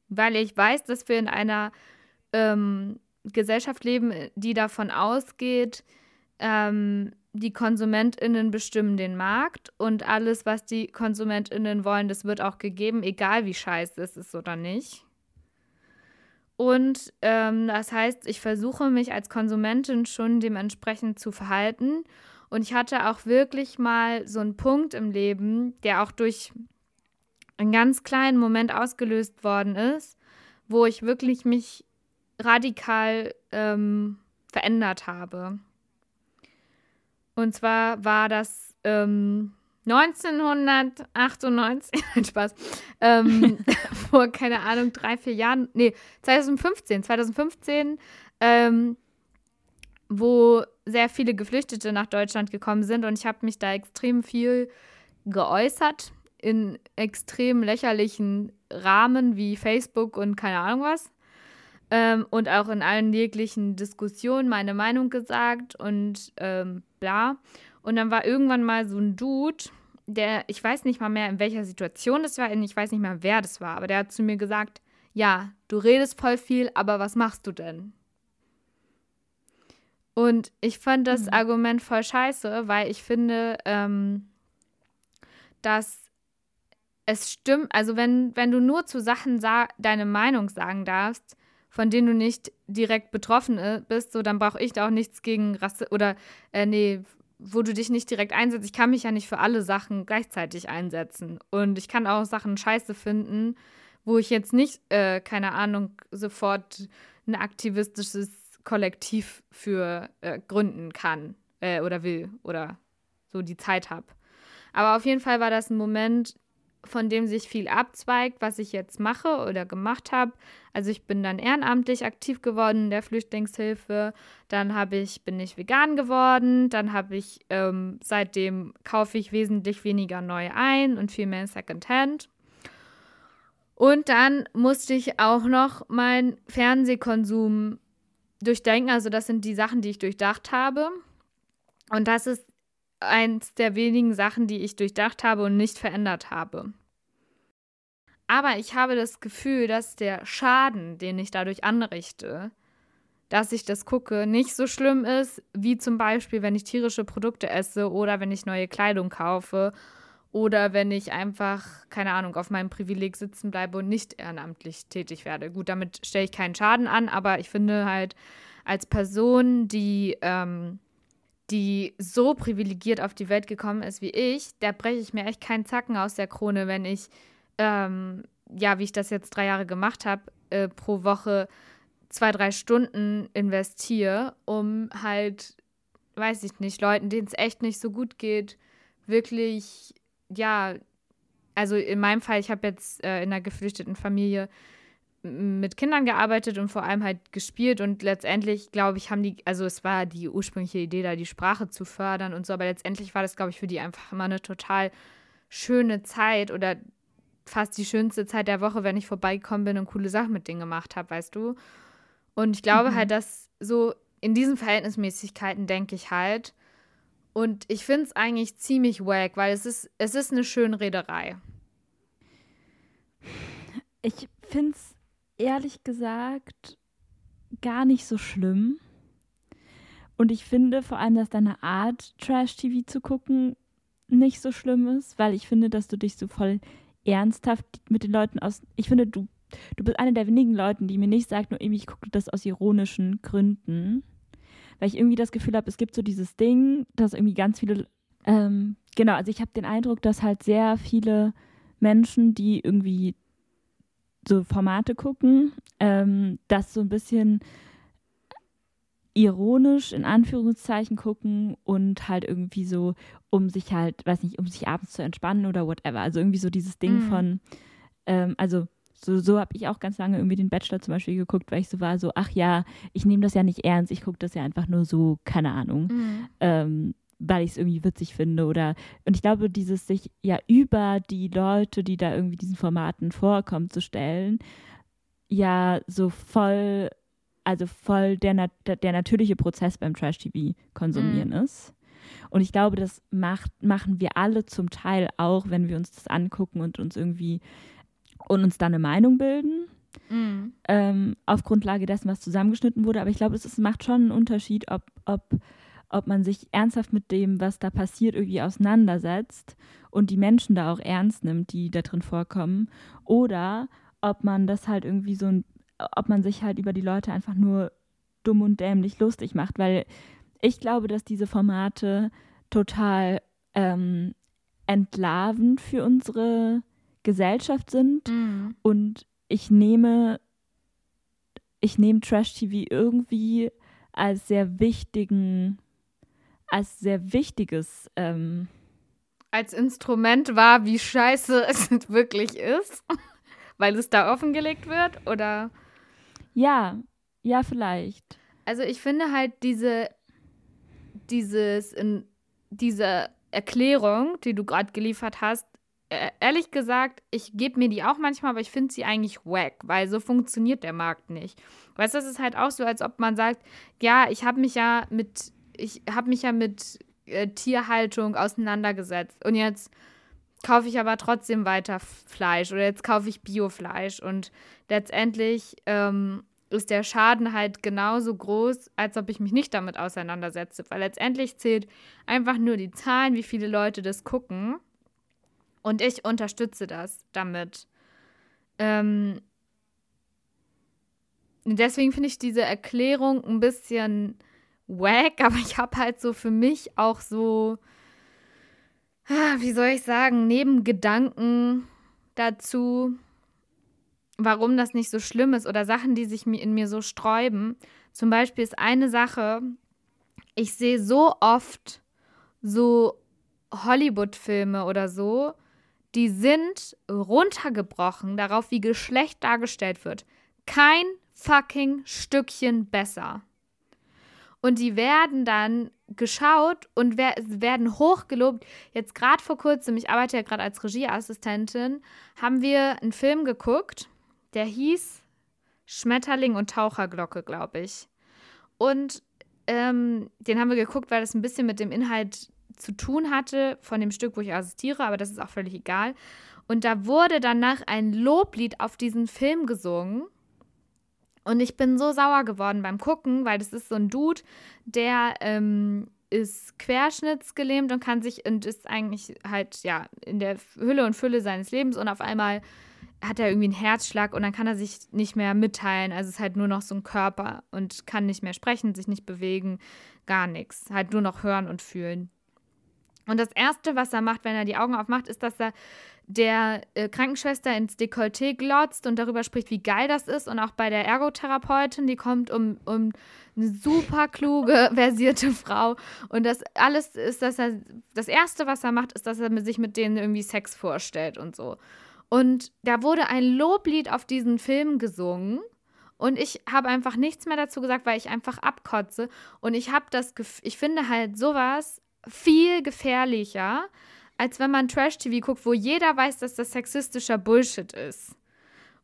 weil ich weiß, dass wir in einer ähm, Gesellschaft leben, die davon ausgeht, ähm, die KonsumentInnen bestimmen den Markt und alles, was die KonsumentInnen wollen, das wird auch gegeben, egal wie scheiße es ist oder nicht. Und ähm, das heißt, ich versuche mich als Konsumentin schon dementsprechend zu verhalten. Und ich hatte auch wirklich mal so einen Punkt im Leben, der auch durch einen ganz kleinen Moment ausgelöst worden ist, wo ich wirklich mich radikal ähm, verändert habe. Und zwar war das ähm, 1998, nein, Spaß, ähm, vor, keine Ahnung, drei, vier Jahren, nee, 2015, 2015, ähm, wo sehr viele Geflüchtete nach Deutschland gekommen sind und ich habe mich da extrem viel geäußert in extrem lächerlichen Rahmen wie Facebook und keine Ahnung was. Ähm, und auch in allen jeglichen Diskussionen meine Meinung gesagt und ähm, bla. Und dann war irgendwann mal so ein Dude, der, ich weiß nicht mal mehr, in welcher Situation das war, ich weiß nicht mehr, wer das war, aber der hat zu mir gesagt, ja, du redest voll viel, aber was machst du denn? Und ich fand das mhm. Argument voll scheiße, weil ich finde, ähm, dass es stimmt, also wenn, wenn du nur zu Sachen deine Meinung sagen darfst, von denen du nicht direkt betroffen äh, bist, so dann brauche ich da auch nichts gegen Rasse oder äh, nee, wo du dich nicht direkt einsetzt. Ich kann mich ja nicht für alle Sachen gleichzeitig einsetzen. Und ich kann auch Sachen scheiße finden, wo ich jetzt nicht, äh, keine Ahnung, sofort ein aktivistisches Kollektiv für äh, gründen kann äh, oder will oder so die Zeit habe. Aber auf jeden Fall war das ein Moment, von dem sich viel abzweigt, was ich jetzt mache oder gemacht habe. Also ich bin dann ehrenamtlich aktiv geworden in der Flüchtlingshilfe. Dann habe ich, bin ich vegan geworden. Dann habe ich, ähm, seitdem kaufe ich wesentlich weniger neu ein und viel mehr Secondhand. Und dann musste ich auch noch meinen Fernsehkonsum durchdenken. Also das sind die Sachen, die ich durchdacht habe. Und das ist eins der wenigen Sachen, die ich durchdacht habe und nicht verändert habe. Aber ich habe das Gefühl, dass der Schaden, den ich dadurch anrichte, dass ich das gucke, nicht so schlimm ist, wie zum Beispiel, wenn ich tierische Produkte esse oder wenn ich neue Kleidung kaufe oder wenn ich einfach, keine Ahnung, auf meinem Privileg sitzen bleibe und nicht ehrenamtlich tätig werde. Gut, damit stelle ich keinen Schaden an, aber ich finde halt als Person, die ähm, die so privilegiert auf die Welt gekommen ist wie ich, da breche ich mir echt keinen Zacken aus der Krone, wenn ich, ähm, ja, wie ich das jetzt drei Jahre gemacht habe, äh, pro Woche zwei, drei Stunden investiere, um halt, weiß ich nicht, Leuten, denen es echt nicht so gut geht, wirklich, ja, also in meinem Fall, ich habe jetzt äh, in einer geflüchteten Familie mit Kindern gearbeitet und vor allem halt gespielt und letztendlich, glaube ich, haben die, also es war die ursprüngliche Idee, da die Sprache zu fördern und so, aber letztendlich war das, glaube ich, für die einfach immer eine total schöne Zeit oder fast die schönste Zeit der Woche, wenn ich vorbeigekommen bin und coole Sachen mit denen gemacht habe, weißt du? Und ich glaube mhm. halt, dass so in diesen Verhältnismäßigkeiten denke ich halt. Und ich finde es eigentlich ziemlich wack, weil es ist, es ist eine schöne Rederei. Ich finde es ehrlich gesagt gar nicht so schlimm. Und ich finde vor allem, dass deine Art, Trash-TV zu gucken, nicht so schlimm ist, weil ich finde, dass du dich so voll ernsthaft mit den Leuten aus. Ich finde, du, du bist eine der wenigen Leute, die mir nicht sagt, nur irgendwie, ich gucke das aus ironischen Gründen. Weil ich irgendwie das Gefühl habe, es gibt so dieses Ding, dass irgendwie ganz viele. Ähm, genau, also ich habe den Eindruck, dass halt sehr viele Menschen, die irgendwie so Formate gucken, ähm, das so ein bisschen ironisch in Anführungszeichen gucken und halt irgendwie so, um sich halt, weiß nicht, um sich abends zu entspannen oder whatever. Also irgendwie so dieses Ding mhm. von, ähm, also so, so habe ich auch ganz lange irgendwie den Bachelor zum Beispiel geguckt, weil ich so war, so, ach ja, ich nehme das ja nicht ernst, ich gucke das ja einfach nur so, keine Ahnung. Mhm. Ähm, weil ich es irgendwie witzig finde oder und ich glaube, dieses sich ja über die Leute, die da irgendwie diesen Formaten vorkommen, zu stellen, ja so voll, also voll der, der natürliche Prozess beim Trash-TV konsumieren mhm. ist. Und ich glaube, das macht, machen wir alle zum Teil auch, wenn wir uns das angucken und uns irgendwie und uns dann eine Meinung bilden. Mhm. Ähm, auf Grundlage dessen, was zusammengeschnitten wurde. Aber ich glaube, es macht schon einen Unterschied, ob, ob ob man sich ernsthaft mit dem, was da passiert, irgendwie auseinandersetzt und die Menschen da auch ernst nimmt, die da drin vorkommen, oder ob man das halt irgendwie so ein, ob man sich halt über die Leute einfach nur dumm und dämlich lustig macht, weil ich glaube, dass diese Formate total ähm, entlarvend für unsere Gesellschaft sind mhm. und ich nehme ich nehme Trash TV irgendwie als sehr wichtigen als sehr wichtiges. Ähm, als Instrument war, wie scheiße es wirklich ist, weil es da offengelegt wird, oder? Ja, ja, vielleicht. Also ich finde halt diese dieses, in, diese Erklärung, die du gerade geliefert hast, ehrlich gesagt, ich gebe mir die auch manchmal, aber ich finde sie eigentlich wack, weil so funktioniert der Markt nicht. Weißt du, das ist halt auch so, als ob man sagt, ja, ich habe mich ja mit, ich habe mich ja mit äh, Tierhaltung auseinandergesetzt und jetzt kaufe ich aber trotzdem weiter Fleisch oder jetzt kaufe ich Biofleisch und letztendlich ähm, ist der Schaden halt genauso groß, als ob ich mich nicht damit auseinandersetze, weil letztendlich zählt einfach nur die Zahlen, wie viele Leute das gucken und ich unterstütze das damit. Ähm, deswegen finde ich diese Erklärung ein bisschen wack, aber ich habe halt so für mich auch so Ah, wie soll ich sagen, Nebengedanken dazu, warum das nicht so schlimm ist oder Sachen, die sich in mir so sträuben. Zum Beispiel ist eine Sache, ich sehe so oft so Hollywood-Filme oder so, die sind runtergebrochen darauf, wie Geschlecht dargestellt wird. Kein fucking Stückchen besser. Und die werden dann geschaut und werden hochgelobt. Jetzt gerade vor kurzem, ich arbeite ja gerade als Regieassistentin, haben wir einen Film geguckt, der hieß Schmetterling und Taucherglocke, glaube ich. Und ähm, den haben wir geguckt, weil das ein bisschen mit dem Inhalt zu tun hatte von dem Stück, wo ich assistiere, aber das ist auch völlig egal. Und da wurde danach ein Loblied auf diesen Film gesungen. Und ich bin so sauer geworden beim Gucken, weil das ist so ein Dude, der ähm, ist querschnittsgelähmt und kann sich und ist eigentlich halt ja in der Hülle und Fülle seines Lebens und auf einmal hat er irgendwie einen Herzschlag und dann kann er sich nicht mehr mitteilen. Also es ist halt nur noch so ein Körper und kann nicht mehr sprechen, sich nicht bewegen, gar nichts. Halt nur noch hören und fühlen. Und das Erste, was er macht, wenn er die Augen aufmacht, ist, dass er der äh, Krankenschwester ins Dekolleté glotzt und darüber spricht, wie geil das ist. Und auch bei der Ergotherapeutin, die kommt um, um eine super kluge, versierte Frau. Und das alles ist, dass er, das Erste, was er macht, ist, dass er sich mit denen irgendwie Sex vorstellt und so. Und da wurde ein Loblied auf diesen Film gesungen. Und ich habe einfach nichts mehr dazu gesagt, weil ich einfach abkotze. Und ich habe das Gefühl, ich finde halt sowas viel gefährlicher, als wenn man Trash-TV guckt, wo jeder weiß, dass das sexistischer Bullshit ist.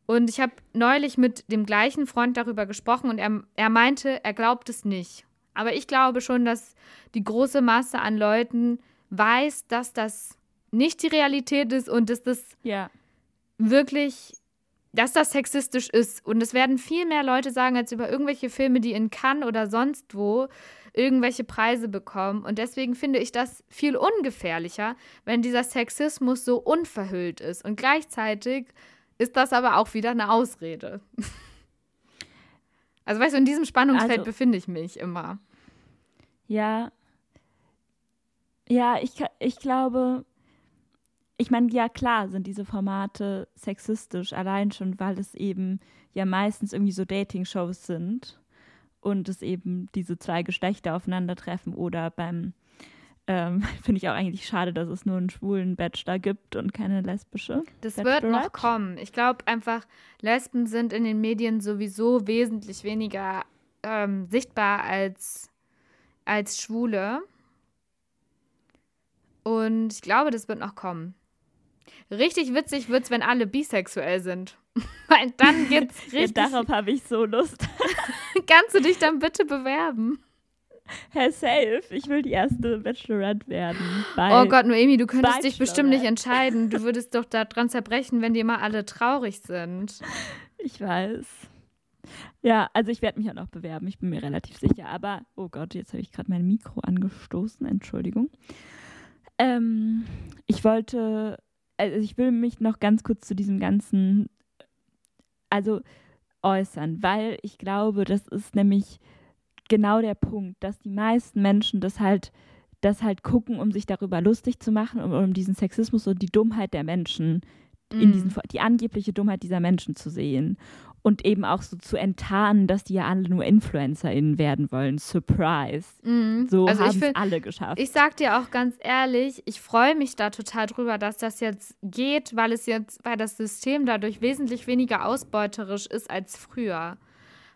Und ich habe neulich mit dem gleichen Freund darüber gesprochen und er, er meinte, er glaubt es nicht. Aber ich glaube schon, dass die große Masse an Leuten weiß, dass das nicht die Realität ist und dass das ja. wirklich, dass das sexistisch ist. Und es werden viel mehr Leute sagen, als über irgendwelche Filme, die in Cannes oder sonst wo irgendwelche Preise bekommen. Und deswegen finde ich das viel ungefährlicher, wenn dieser Sexismus so unverhüllt ist. Und gleichzeitig ist das aber auch wieder eine Ausrede. Also weißt du, in diesem Spannungsfeld also, befinde ich mich immer. Ja. Ja, ich, ich glaube, ich meine, ja klar sind diese Formate sexistisch, allein schon, weil es eben ja meistens irgendwie so Dating-Shows sind und es eben diese zwei Geschlechter aufeinandertreffen oder beim ähm, finde ich auch eigentlich schade, dass es nur einen schwulen Bachelor gibt und keine lesbische. Das wird noch kommen. Ich glaube einfach, Lesben sind in den Medien sowieso wesentlich weniger ähm, sichtbar als, als Schwule. Und ich glaube, das wird noch kommen. Richtig witzig wird es, wenn alle bisexuell sind. Weil dann geht's richtig. Ja, darauf habe ich so Lust. Kannst du dich dann bitte bewerben? Herr Safe, ich will die erste Bachelorette werden. oh Gott, Noemi, du könntest dich bestimmt nicht entscheiden. Du würdest doch daran zerbrechen, wenn die immer alle traurig sind. Ich weiß. Ja, also ich werde mich auch noch bewerben, ich bin mir relativ sicher. Aber, oh Gott, jetzt habe ich gerade mein Mikro angestoßen, Entschuldigung. Ähm, ich wollte, also ich will mich noch ganz kurz zu diesem ganzen also äußern, weil ich glaube, das ist nämlich genau der Punkt, dass die meisten Menschen das halt, das halt gucken, um sich darüber lustig zu machen, um, um diesen Sexismus und die Dummheit der Menschen, in diesen, die angebliche Dummheit dieser Menschen zu sehen und eben auch so zu enttarnen, dass die ja alle nur InfluencerInnen werden wollen. Surprise. Mm. So also haben es alle geschafft. Ich sag dir auch ganz ehrlich, ich freue mich da total drüber, dass das jetzt geht, weil es jetzt, weil das System dadurch wesentlich weniger ausbeuterisch ist als früher.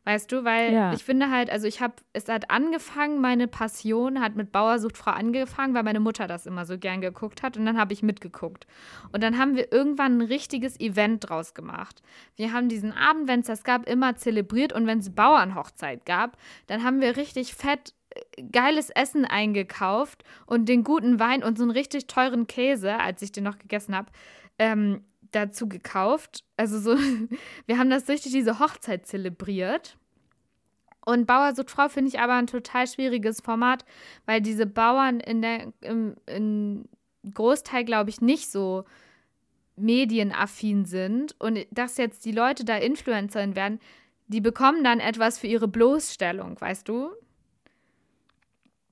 Weißt du, weil Ja. ich finde halt, also ich habe, es hat angefangen, meine Passion hat mit Bauer sucht Frau angefangen, weil meine Mutter das immer so gern geguckt hat und dann habe ich mitgeguckt. Und dann haben wir irgendwann ein richtiges Event draus gemacht. Wir haben diesen Abend, wenn es das gab, immer zelebriert und wenn es Bauernhochzeit gab, dann haben wir richtig fett äh, geiles Essen eingekauft und den guten Wein und so einen richtig teuren Käse, als ich den noch gegessen habe, ähm, dazu gekauft. Also so, wir haben das richtig diese Hochzeit zelebriert. Und Bauer sucht Frau finde ich aber ein total schwieriges Format, weil diese Bauern in der im, im Großteil, glaube ich, nicht so medienaffin sind und dass jetzt die Leute da Influencerin werden, die bekommen dann etwas für ihre Bloßstellung, weißt du?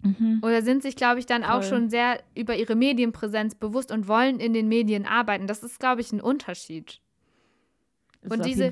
Mhm. Oder sind sich, glaube ich, dann auch Voll. schon sehr über ihre Medienpräsenz bewusst und wollen in den Medien arbeiten. Das ist, glaube ich, ein Unterschied. Das Und diese.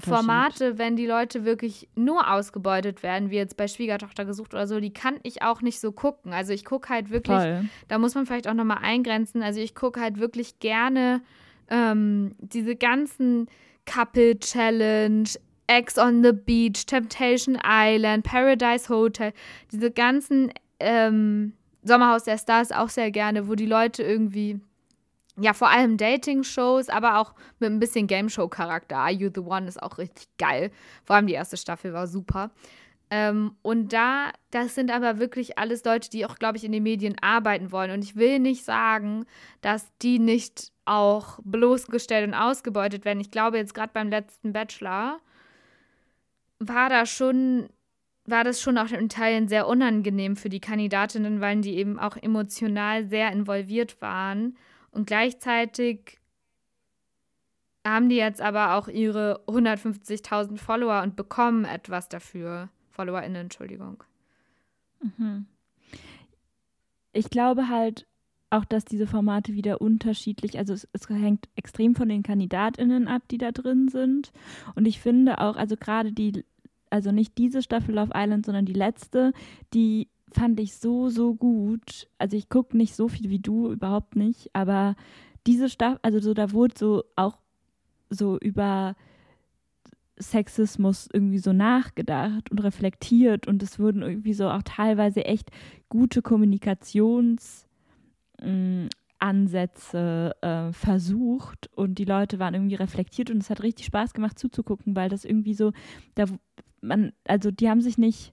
Formate, wenn die Leute wirklich nur ausgebeutet werden, wie jetzt bei Schwiegertochter gesucht oder so, die kann ich auch nicht so gucken. Also ich gucke halt wirklich, Voll. da muss man vielleicht auch nochmal eingrenzen. Also ich gucke halt wirklich gerne ähm, diese ganzen Couple Challenge, Ex on the Beach, Temptation Island, Paradise Hotel, diese ganzen ähm, Sommerhaus der Stars auch sehr gerne, wo die Leute irgendwie, ja, vor allem Dating-Shows, aber auch mit ein bisschen Game-Show-Charakter. Are You the One ist auch richtig geil. Vor allem die erste Staffel war super. Ähm, und da, das sind aber wirklich alles Leute, die auch, glaube ich, in den Medien arbeiten wollen. Und ich will nicht sagen, dass die nicht auch bloßgestellt und ausgebeutet werden. Ich glaube, jetzt gerade beim letzten Bachelor war da schon, war das schon auch in Teilen sehr unangenehm für die Kandidatinnen, weil die eben auch emotional sehr involviert waren. Und gleichzeitig haben die jetzt aber auch ihre 150.000 Follower und bekommen etwas dafür. FollowerInnen, Entschuldigung. Mhm. Ich glaube halt auch, dass diese Formate wieder unterschiedlich, also es, es hängt extrem von den KandidatInnen ab, die da drin sind. Und ich finde auch, also gerade die, also nicht diese Staffel Love Island, sondern die letzte, die fand ich so, so gut. Also ich gucke nicht so viel wie du, überhaupt nicht, aber diese Staffel, also so, da wurde so auch so über Sexismus irgendwie so nachgedacht und reflektiert und es wurden irgendwie so auch teilweise echt gute Kommunikationsansätze äh, versucht und die Leute waren irgendwie reflektiert und es hat richtig Spaß gemacht zuzugucken, weil das irgendwie so, da man, also die haben sich nicht,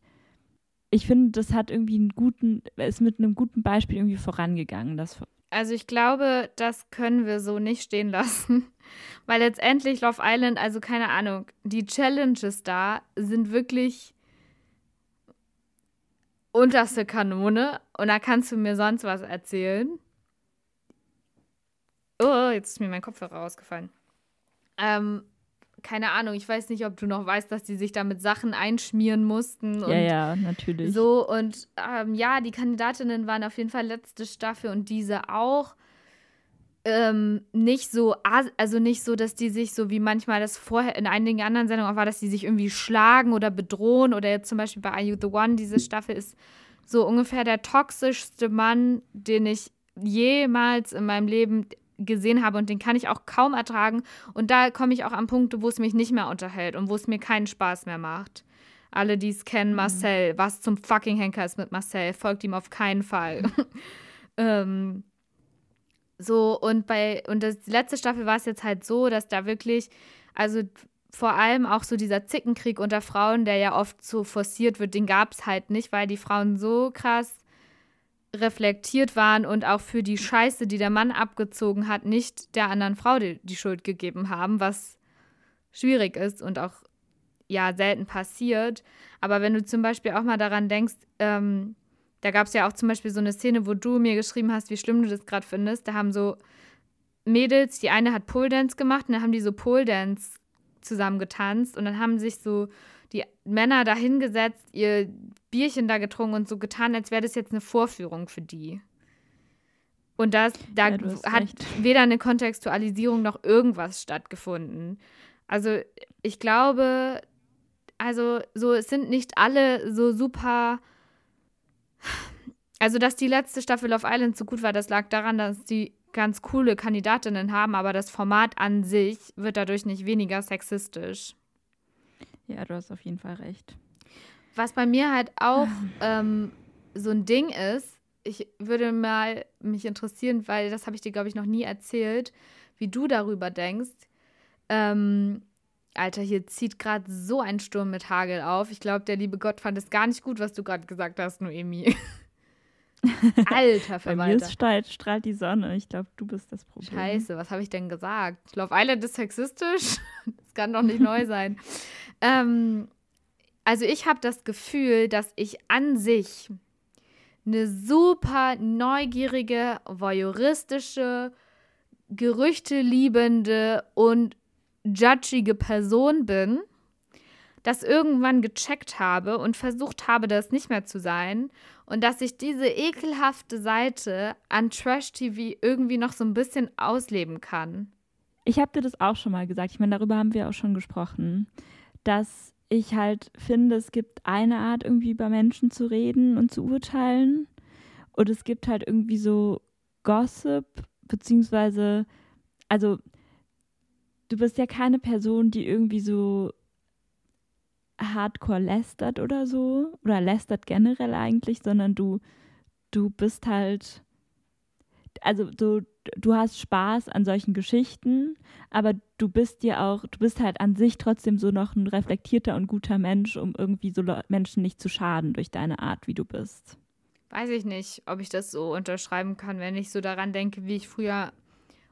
ich finde, das hat irgendwie einen guten, ist mit einem guten Beispiel irgendwie vorangegangen, das Also ich glaube, das können wir so nicht stehen lassen. Weil letztendlich Love Island, also keine Ahnung, die Challenges da sind wirklich unterste Kanone. Und da kannst du mir sonst was erzählen. Oh, jetzt ist mir mein Kopfhörer rausgefallen. Ähm, keine Ahnung, ich weiß nicht, ob du noch weißt, dass die sich da mit Sachen einschmieren mussten. Ja, ja, natürlich. so, und ähm, ja, die Kandidatinnen waren auf jeden Fall letzte Staffel und diese auch. Ähm, nicht so, also nicht so, dass die sich so wie manchmal das vorher in einigen anderen Sendungen auch war, dass die sich irgendwie schlagen oder bedrohen oder jetzt zum Beispiel bei Are You the One, diese Staffel ist so ungefähr der toxischste Mann, den ich jemals in meinem Leben gesehen habe und den kann ich auch kaum ertragen und da komme ich auch an Punkte, wo es mich nicht mehr unterhält und wo es mir keinen Spaß mehr macht. Alle, die es kennen, Marcel, was zum fucking Henker ist mit Marcel, folgt ihm auf keinen Fall. ähm, so, und bei, und das, die letzte Staffel war es jetzt halt so, dass da wirklich, also vor allem auch so dieser Zickenkrieg unter Frauen, der ja oft so forciert wird, den gab es halt nicht, weil die Frauen so krass reflektiert waren und auch für die Scheiße, die der Mann abgezogen hat, nicht der anderen Frau die, die Schuld gegeben haben, was schwierig ist und auch ja selten passiert. Aber wenn du zum Beispiel auch mal daran denkst, ähm, da gab es ja auch zum Beispiel so eine Szene, wo du mir geschrieben hast, wie schlimm du das gerade findest. Da haben so Mädels, die eine hat Pole Dance gemacht und dann haben die so Pole Dance zusammen getanzt und dann haben sich so die Männer da hingesetzt, ihr Bierchen da getrunken und so getan, als wäre das jetzt eine Vorführung für die. Und das, da Ja, hat recht. weder eine Kontextualisierung noch irgendwas stattgefunden. Also ich glaube, also so, es sind nicht alle so super. Also, dass die letzte Staffel of Island so gut war, das lag daran, dass die ganz coole Kandidatinnen haben, aber das Format an sich wird dadurch nicht weniger sexistisch. Ja, du hast auf jeden Fall recht. Was bei mir halt auch ähm, so ein Ding ist, ich würde mal mich interessieren, weil das habe ich dir, glaube ich, noch nie erzählt, wie du darüber denkst. Ähm, Alter, hier zieht gerade so ein Sturm mit Hagel auf. Ich glaube, der liebe Gott fand es gar nicht gut, was du gerade gesagt hast, Noemi. Alter Bei mir Verwalter. strahlt, strahlt die Sonne. Ich glaube, du bist das Problem. Scheiße, was habe ich denn gesagt? Love Island ist sexistisch? Das kann doch nicht neu sein. Ähm, also ich habe das Gefühl, dass ich an sich eine super neugierige, voyeuristische, gerüchteliebende und judgige Person bin, das irgendwann gecheckt habe und versucht habe, das nicht mehr zu sein und dass ich diese ekelhafte Seite an Trash-TV irgendwie noch so ein bisschen ausleben kann. Ich habe dir das auch schon mal gesagt. Ich meine, darüber haben wir auch schon gesprochen, dass ich halt finde, es gibt eine Art, irgendwie über Menschen zu reden und zu urteilen. Und es gibt halt irgendwie so Gossip, beziehungsweise, also, du bist ja keine Person, die irgendwie so hardcore lästert oder so, oder lästert generell eigentlich, sondern du, du bist halt, also du, du hast Spaß an solchen Geschichten, aber du bist dir auch, du bist halt an sich trotzdem so noch ein reflektierter und guter Mensch, um irgendwie so Menschen nicht zu schaden durch deine Art, wie du bist. Weiß ich nicht, ob ich das so unterschreiben kann, wenn ich so daran denke, wie ich früher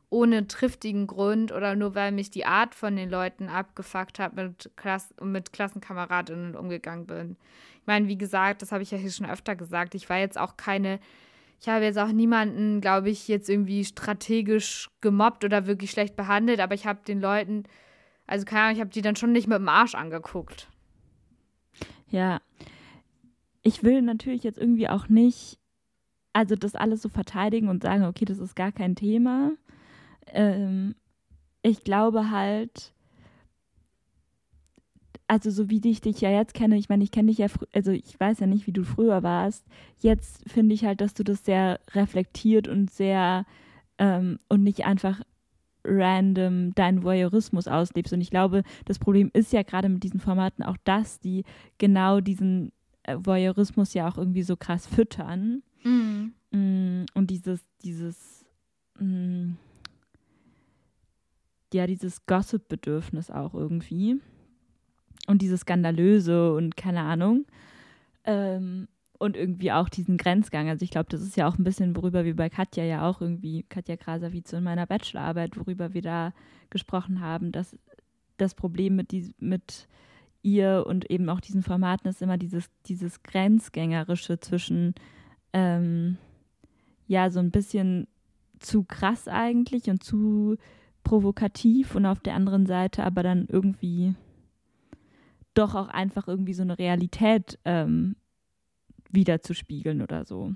ohne triftigen Grund oder nur weil mich die Art von den Leuten abgefuckt hat, mit, Klass mit Klassenkameradinnen umgegangen bin. Ich meine, wie gesagt, das habe ich ja hier schon öfter gesagt. Ich war jetzt auch keine, ich habe jetzt auch niemanden, glaube ich, jetzt irgendwie strategisch gemobbt oder wirklich schlecht behandelt, aber ich habe den Leuten, also keine Ahnung, ich habe die dann schon nicht mit dem Arsch angeguckt. Ja, ich will natürlich jetzt irgendwie auch nicht, also das alles so verteidigen und sagen, okay, das ist gar kein Thema. Ähm, ich glaube halt, also so wie ich dich ja jetzt kenne, ich meine, ich kenne dich ja, also ich weiß ja nicht, wie du früher warst. Jetzt finde ich halt, dass du das sehr reflektiert und sehr ähm, und nicht einfach random deinen Voyeurismus auslebst. Und ich glaube, das Problem ist ja gerade mit diesen Formaten auch, dass die genau diesen äh, Voyeurismus ja auch irgendwie so krass füttern. Mhm. Mm, Und dieses, dieses, mm, ja, dieses Gossip-Bedürfnis auch irgendwie. Und dieses Skandalöse und keine Ahnung. Ähm, und irgendwie auch diesen Grenzgang. Also ich glaube, das ist ja auch ein bisschen, worüber wir bei Katja ja auch irgendwie, Katja Krasavice in meiner Bachelorarbeit, worüber wir da gesprochen haben, dass das Problem mit, dies, mit ihr und eben auch diesen Formaten ist immer dieses, dieses Grenzgängerische zwischen ähm, ja, so ein bisschen zu krass eigentlich und zu provokativ und auf der anderen Seite aber dann irgendwie doch auch einfach irgendwie so eine Realität ähm, wiederzuspiegeln oder so.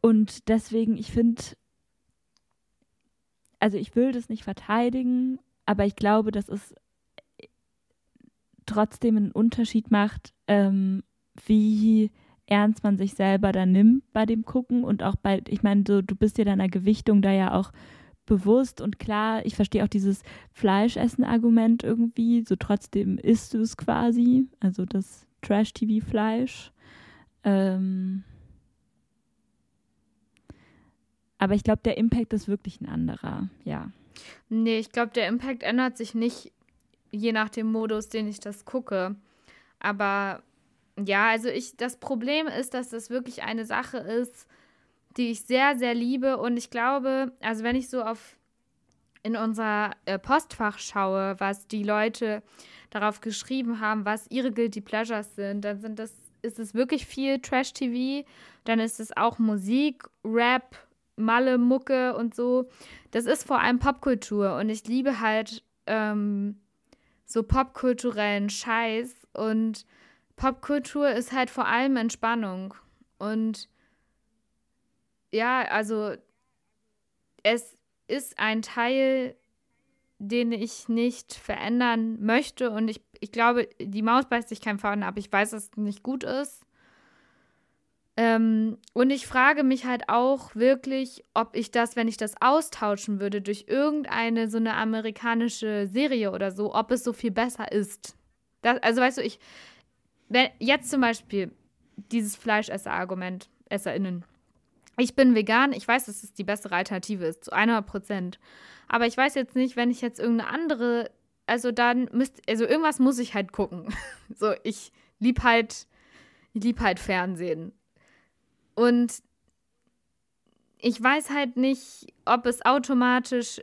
Und deswegen, ich finde, also ich will das nicht verteidigen, aber ich glaube, dass es trotzdem einen Unterschied macht, ähm, wie ernst man sich selber da nimmt bei dem Gucken und auch bei, ich meine, so, du bist dir deiner Gewichtung da ja auch bewusst und klar, ich verstehe auch dieses Fleischessen-Argument irgendwie, so trotzdem isst du es quasi, also das Trash-TV-Fleisch. Ähm aber ich glaube, der Impact ist wirklich ein anderer, ja. Nee, ich glaube, der Impact ändert sich nicht je nach dem Modus, den ich das gucke. Aber ja, also ich, das Problem ist, dass das wirklich eine Sache ist, die ich sehr, sehr liebe. Und ich glaube, also wenn ich so auf in unser äh, Postfach schaue, was die Leute darauf geschrieben haben, was ihre Guilty Pleasures sind, dann sind das, ist es wirklich viel Trash-TV, dann ist es auch Musik, Rap, Malle, Mucke und so. Das ist vor allem Popkultur und ich liebe halt ähm, so popkulturellen Scheiß und Popkultur ist halt vor allem Entspannung und ja, also es ist ein Teil, den ich nicht verändern möchte und ich, ich glaube, die Maus beißt sich keinen Faden ab. Ich weiß, dass es nicht gut ist. Ähm, und ich frage mich halt auch wirklich, ob ich das, wenn ich das austauschen würde durch irgendeine so eine amerikanische Serie oder so, ob es so viel besser ist. Das, also weißt du, ich, wenn, jetzt zum Beispiel dieses Fleischesser-Argument, EsserInnen. Ich bin vegan, ich weiß, dass es die bessere Alternative ist, zu 100 Prozent. Aber ich weiß jetzt nicht, wenn ich jetzt irgendeine andere, also dann müsste, also irgendwas muss ich halt gucken. so, ich lieb halt, ich lieb halt Fernsehen. Und ich weiß halt nicht, ob es automatisch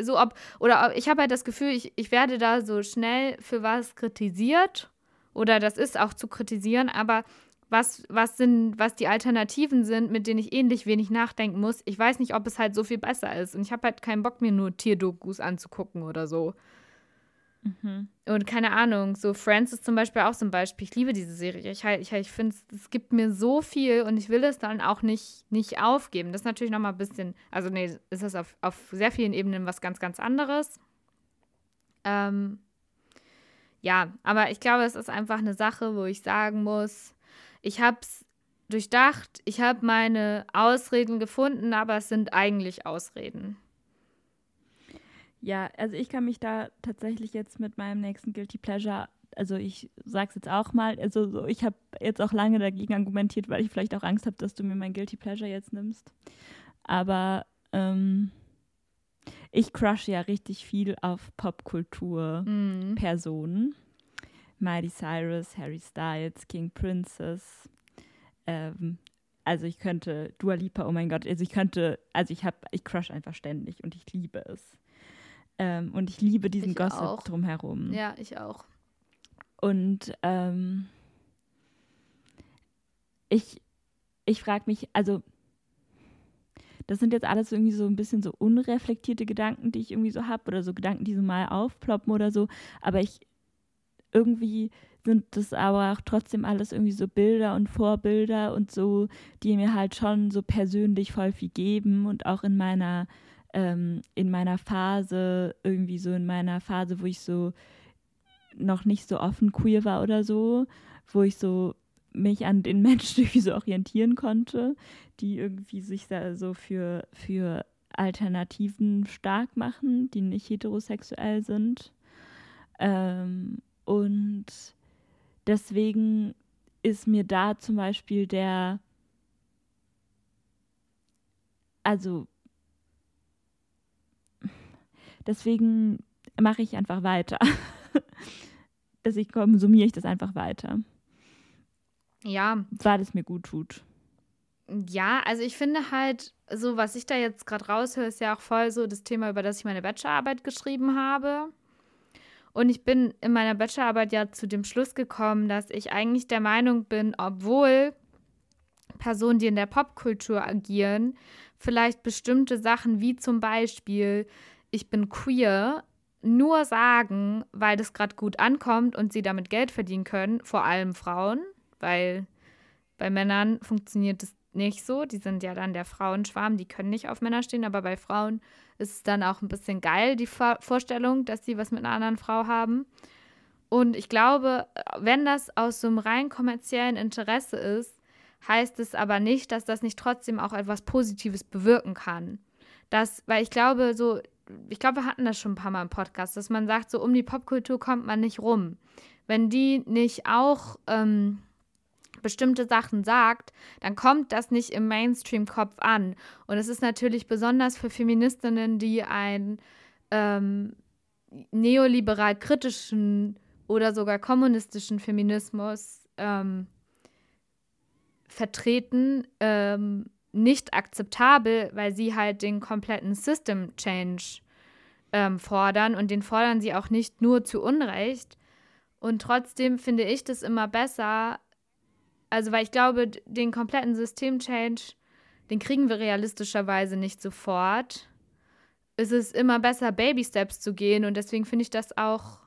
so ob, oder ob, ich habe halt das Gefühl, ich, ich werde da so schnell für was kritisiert oder das ist auch zu kritisieren, aber was, was sind, was die Alternativen sind, mit denen ich ähnlich wenig nachdenken muss, ich weiß nicht, ob es halt so viel besser ist. Und ich habe halt keinen Bock, mir nur Tierdokus anzugucken oder so. Mhm. Und keine Ahnung, so Friends ist zum Beispiel auch so ein Beispiel. Ich liebe diese Serie. Ich, ich, ich finde, es gibt mir so viel und ich will es dann auch nicht, nicht aufgeben. Das ist natürlich nochmal ein bisschen, also nee, ist das auf, auf sehr vielen Ebenen was ganz, ganz anderes. Ähm, ja, aber ich glaube, es ist einfach eine Sache, wo ich sagen muss, ich habe es durchdacht, ich habe meine Ausreden gefunden, aber es sind eigentlich Ausreden. Ja, also ich kann mich da tatsächlich jetzt mit meinem nächsten Guilty Pleasure, also ich sag's jetzt auch mal, also so, ich habe jetzt auch lange dagegen argumentiert, weil ich vielleicht auch Angst habe, dass du mir mein Guilty Pleasure jetzt nimmst. Aber ähm, ich crush ja richtig viel auf Popkultur-Personen. Mhm. Miley Cyrus, Harry Styles, King Princess. Ähm, also ich könnte, Dua Lipa, oh mein Gott, also ich könnte, also ich habe, ich crush einfach ständig und ich liebe es. Ähm, und ich liebe diesen ich Gossip auch. drumherum. Ja, ich auch. Und ähm, ich, ich frage mich, also das sind jetzt alles irgendwie so ein bisschen so unreflektierte Gedanken, die ich irgendwie so habe oder so Gedanken, die so mal aufploppen oder so. Aber ich irgendwie sind das aber auch trotzdem alles irgendwie so Bilder und Vorbilder und so, die mir halt schon so persönlich voll viel geben und auch in meiner ähm, in meiner Phase, irgendwie so in meiner Phase, wo ich so noch nicht so offen queer war oder so, wo ich so mich an den Menschen irgendwie so orientieren konnte, die irgendwie sich da so für, für Alternativen stark machen, die nicht heterosexuell sind. Ähm, und deswegen ist mir da zum Beispiel der, also Deswegen mache ich einfach weiter. Deswegen konsumiere ich das einfach weiter. Ja. Weil es mir gut tut. Ja, also ich finde halt, so was ich da jetzt gerade raushöre, ist ja auch voll so das Thema, über das ich meine Bachelorarbeit geschrieben habe. Und ich bin in meiner Bachelorarbeit ja zu dem Schluss gekommen, dass ich eigentlich der Meinung bin, obwohl Personen, die in der Popkultur agieren, vielleicht bestimmte Sachen wie zum Beispiel ich bin queer, nur sagen, weil das gerade gut ankommt und sie damit Geld verdienen können, vor allem Frauen, weil bei Männern funktioniert es nicht so. Die sind ja dann der Frauenschwarm, die können nicht auf Männer stehen, aber bei Frauen ist es dann auch ein bisschen geil, die Vorstellung, dass sie was mit einer anderen Frau haben. Und ich glaube, wenn das aus so einem rein kommerziellen Interesse ist, heißt es aber nicht, dass das nicht trotzdem auch etwas Positives bewirken kann. Das, weil ich glaube, so ich glaube, wir hatten das schon ein paar Mal im Podcast, dass man sagt, so um die Popkultur kommt man nicht rum. Wenn die nicht auch ähm, bestimmte Sachen sagt, dann kommt das nicht im Mainstream-Kopf an. Und es ist natürlich besonders für Feministinnen, die einen ähm, neoliberal kritischen oder sogar kommunistischen Feminismus ähm, vertreten, ähm, nicht akzeptabel, weil sie halt den kompletten System Change ähm, fordern und den fordern sie auch nicht nur zu Unrecht. Und trotzdem finde ich das immer besser, also weil ich glaube, den kompletten System Change, den kriegen wir realistischerweise nicht sofort. Es ist immer besser, Baby Steps zu gehen und deswegen finde ich das auch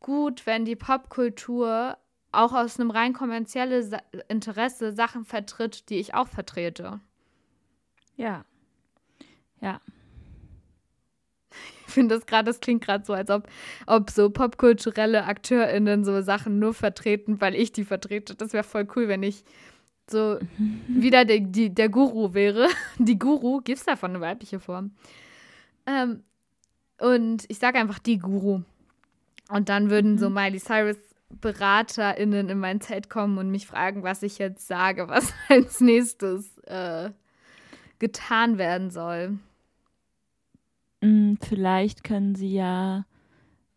gut, wenn die Popkultur auch aus einem rein kommerziellen Interesse Sachen vertritt, die ich auch vertrete. Ja. Ja. Ich finde das gerade, das klingt gerade so, als ob, ob so popkulturelle AkteurInnen so Sachen nur vertreten, weil ich die vertrete. Das wäre voll cool, wenn ich so wieder der, die, der Guru wäre. Die Guru, gibt es davon eine weibliche Form? Ähm, und ich sage einfach die Guru. Und dann würden so Miley Cyrus BeraterInnen in mein Zelt kommen und mich fragen, was ich jetzt sage, was als nächstes äh, getan werden soll. Mm, Vielleicht können sie ja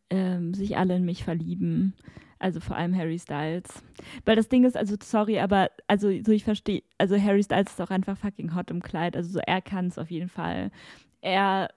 ähm, sich alle in mich verlieben. Also vor allem Harry Styles. Weil das Ding ist, also sorry, aber also so ich verstehe, also Harry Styles ist auch einfach fucking hot im Kleid. Also so er kann es auf jeden Fall. Er,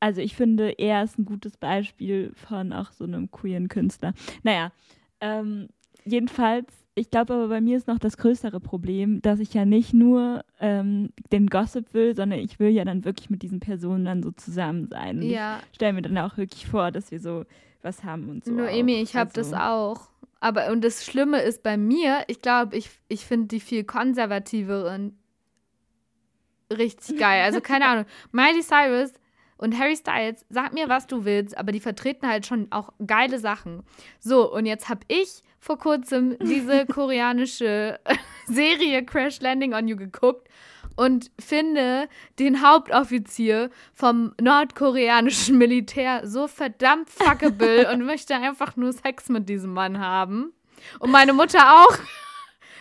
also ich finde, er ist ein gutes Beispiel von auch so einem queeren Künstler. Naja, ähm, jedenfalls, ich glaube aber bei mir ist noch das größere Problem, dass ich ja nicht nur ähm, den Gossip will, sondern ich will ja dann wirklich mit diesen Personen dann so zusammen sein. Und Ja, Ich stelle mir dann auch wirklich vor, dass wir so was haben und so. Noemi, auch. ich habe das Also, auch. Aber und das Schlimme ist bei mir, ich glaube, ich, ich finde die viel konservativeren richtig geil. Also keine Ahnung. Miley Cyrus und Harry Styles, sag mir, was du willst, aber die vertreten halt schon auch geile Sachen. So, und jetzt habe ich vor kurzem diese koreanische Serie Crash Landing on You geguckt und finde den Hauptoffizier vom nordkoreanischen Militär so verdammt fuckable und möchte einfach nur Sex mit diesem Mann haben. Und meine Mutter auch.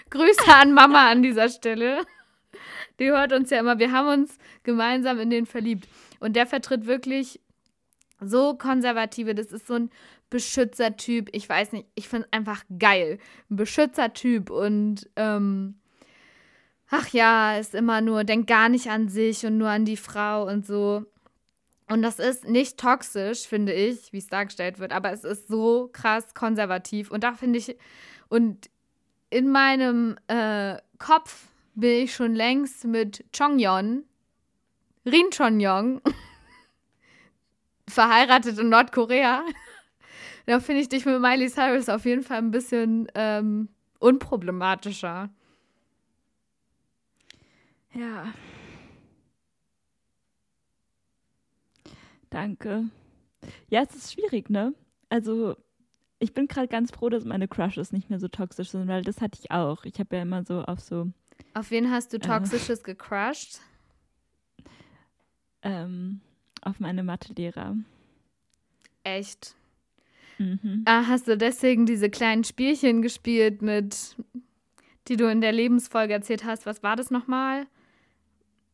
Grüße an Mama an dieser Stelle. Die hört uns ja immer. Wir haben uns gemeinsam in den verliebt. Und der vertritt wirklich so konservative. Das ist so ein Beschützertyp. Ich weiß nicht, ich finde es einfach geil. Ein Beschützertyp und ähm, ach ja, ist immer nur, denkt gar nicht an sich und nur an die Frau und so. Und das ist nicht toxisch, finde ich, wie es dargestellt wird, aber es ist so krass konservativ. Und da finde ich, und in meinem äh, Kopf bin ich schon längst mit Chongyeon, Rin Chongyong, verheiratet in Nordkorea. Da finde ich dich mit Miley Cyrus auf jeden Fall ein bisschen ähm, unproblematischer. Ja. Danke. Ja, es ist schwierig, ne? Also, ich bin gerade ganz froh, dass meine Crushes nicht mehr so toxisch sind, weil das hatte ich auch. Ich habe ja immer so auf so Auf wen hast du Toxisches gecrushed? Ähm, auf meine Mathelehrer. Echt? Mhm. Ah, hast du deswegen diese kleinen Spielchen gespielt mit, die du in der Lebensfolge erzählt hast? Was war das nochmal?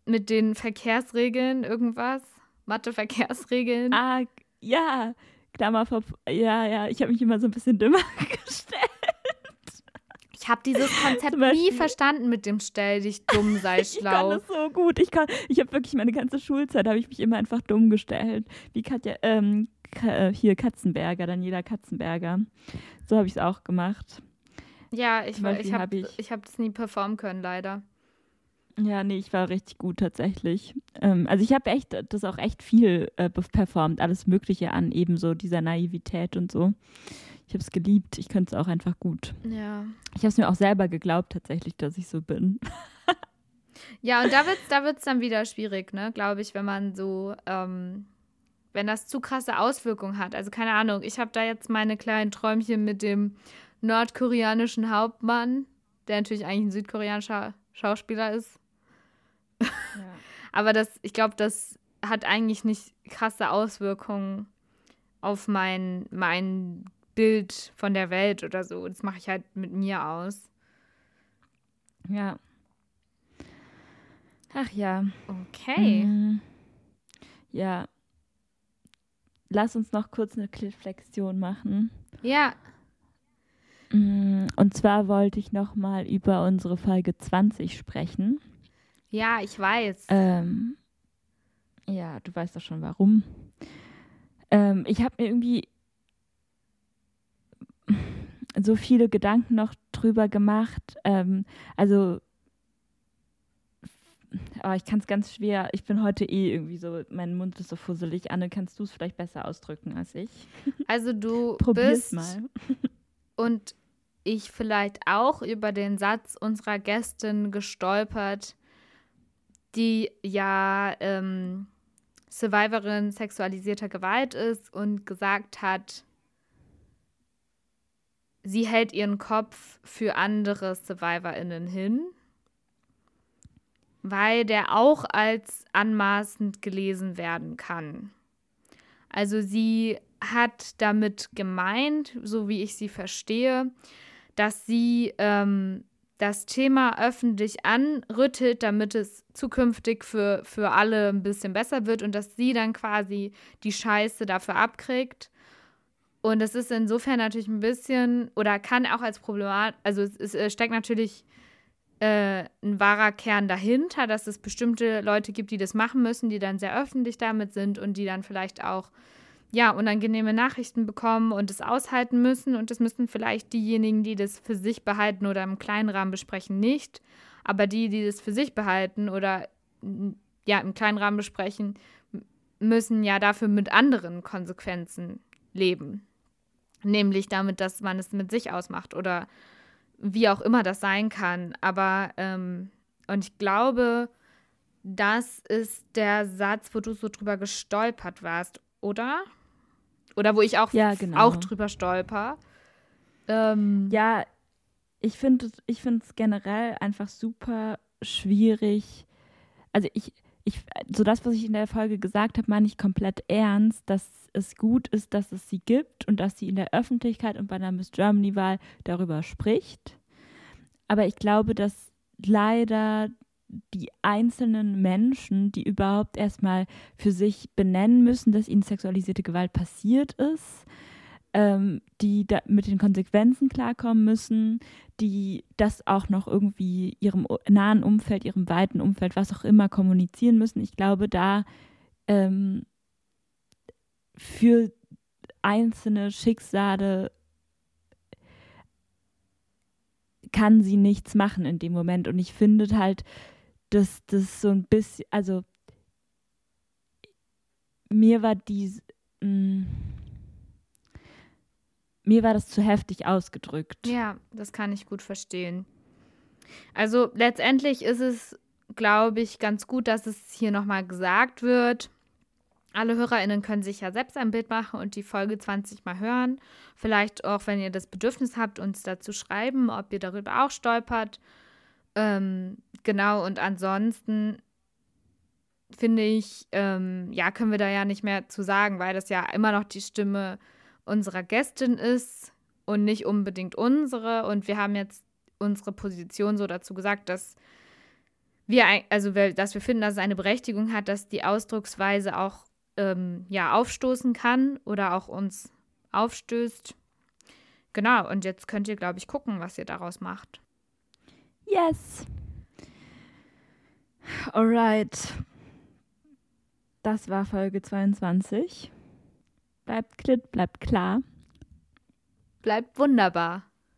Mit den Verkehrsregeln, irgendwas? Mathe-Verkehrsregeln? Ah, ja, Klammer vor. Ja, ja, ich habe mich immer so ein bisschen dümmer gestellt. Ich habe dieses Konzept nie verstanden mit dem Stell dich dumm, sei Ich kann schlau. das so gut. Ich kann, ich habe wirklich meine ganze Schulzeit habe ich mich immer einfach dumm gestellt. Wie Katja, ähm, äh, hier Katzenberger, Daniela Katzenberger. So habe ich es auch gemacht. Ja, ich, war- ich habe hab ich- ich hab das nie performen können, leider. Ja, nee, ich war richtig gut tatsächlich. Ähm, also ich habe echt, das auch echt viel äh, performt, alles Mögliche an ebenso dieser Naivität und so. Ich habe es geliebt. Ich könnte es auch einfach gut. Ja. Ich habe es mir auch selber geglaubt tatsächlich, dass ich so bin. Ja, und da wird es da wird's dann wieder schwierig, ne, glaube ich, wenn man so, ähm, wenn das zu krasse Auswirkungen hat. Also keine Ahnung, ich habe da jetzt meine kleinen Träumchen mit dem nordkoreanischen Hauptmann, der natürlich eigentlich ein südkoreanischer Schauspieler ist. Aber das, ich glaube, das hat eigentlich nicht krasse Auswirkungen auf mein, mein Bild von der Welt oder so. Das mache ich halt mit mir aus. Ja. Ach ja. Okay. Mm. Ja. Lass uns noch kurz eine Flexion machen. Ja, Mm, Und zwar wollte ich noch mal über unsere Folge 20 sprechen. ja, ich weiß. Ähm, ja, du weißt doch schon warum. Ähm, ich habe mir irgendwie so viele Gedanken noch drüber gemacht. Ähm, also, aber ich kann es ganz schwer. Ich bin heute eh irgendwie so, mein Mund ist so fusselig. Anne, kannst du es vielleicht besser ausdrücken als ich? Also du Probier's bist mal. und ich vielleicht auch über den Satz unserer Gästin gestolpert, die ja ähm, Survivorin sexualisierter Gewalt ist und gesagt hat, sie hält ihren Kopf für andere SurvivorInnen hin, weil der auch als anmaßend gelesen werden kann. Also sie hat damit gemeint, so wie ich sie verstehe, dass sie ähm, das Thema öffentlich anrüttelt, damit es zukünftig für, für alle ein bisschen besser wird und dass sie dann quasi die Scheiße dafür abkriegt. Und es ist insofern natürlich ein bisschen oder kann auch als Problemat, also es, es steckt natürlich äh, ein wahrer Kern dahinter, dass es bestimmte Leute gibt, die das machen müssen, die dann sehr öffentlich damit sind und die dann vielleicht auch ja, unangenehme Nachrichten bekommen und es aushalten müssen. Und das müssen vielleicht diejenigen, die das für sich behalten oder im kleinen Rahmen besprechen, nicht. Aber die, die das für sich behalten oder ja, im kleinen Rahmen besprechen, müssen ja dafür mit anderen Konsequenzen leben. Nämlich damit, dass man es mit sich ausmacht oder wie auch immer das sein kann. Aber, ähm, und ich glaube, das ist der Satz, wo du so drüber gestolpert warst, oder? Oder wo ich auch, ja, genau. auch drüber stolper. Ähm, ja, ich finde es generell einfach super schwierig. Also ich, ich, so das, was ich in der Folge gesagt habe, meine ich komplett ernst, dass es gut ist, dass es sie gibt und dass sie in der Öffentlichkeit und bei der Miss Germany-Wahl darüber spricht. Aber ich glaube, dass leider die einzelnen Menschen, die überhaupt erstmal für sich benennen müssen, dass ihnen sexualisierte Gewalt passiert ist, ähm, die mit den Konsequenzen klarkommen müssen, die das auch noch irgendwie ihrem nahen Umfeld, ihrem weiten Umfeld, was auch immer kommunizieren müssen. Ich glaube, da ähm, für einzelne Schicksale kann sie nichts machen in dem Moment. Und ich finde halt, dass das so ein bisschen, also mir war die, mm, mir war das zu heftig ausgedrückt. Ja, das kann ich gut verstehen. Also letztendlich ist es, glaube ich, ganz gut, dass es hier nochmal gesagt wird. Alle HörerInnen können sich ja selbst ein Bild machen und die Folge 20 mal hören. Vielleicht auch, wenn ihr das Bedürfnis habt, uns dazu schreiben, ob ihr darüber auch stolpert ähm, genau, und ansonsten finde ich, ähm, ja, können wir da ja nicht mehr zu sagen, weil das ja immer noch die Stimme unserer Gästin ist und nicht unbedingt unsere. Und wir haben jetzt unsere Position so dazu gesagt, dass wir, also dass wir finden, dass es eine Berechtigung hat, dass die Ausdrucksweise auch ähm, ja, aufstoßen kann oder auch uns aufstößt. Genau, und jetzt könnt ihr, glaube ich, gucken, was ihr daraus macht. Yes. Alright. Das war Folge 22. Bleibt klit, bleibt klar. Bleibt wunderbar.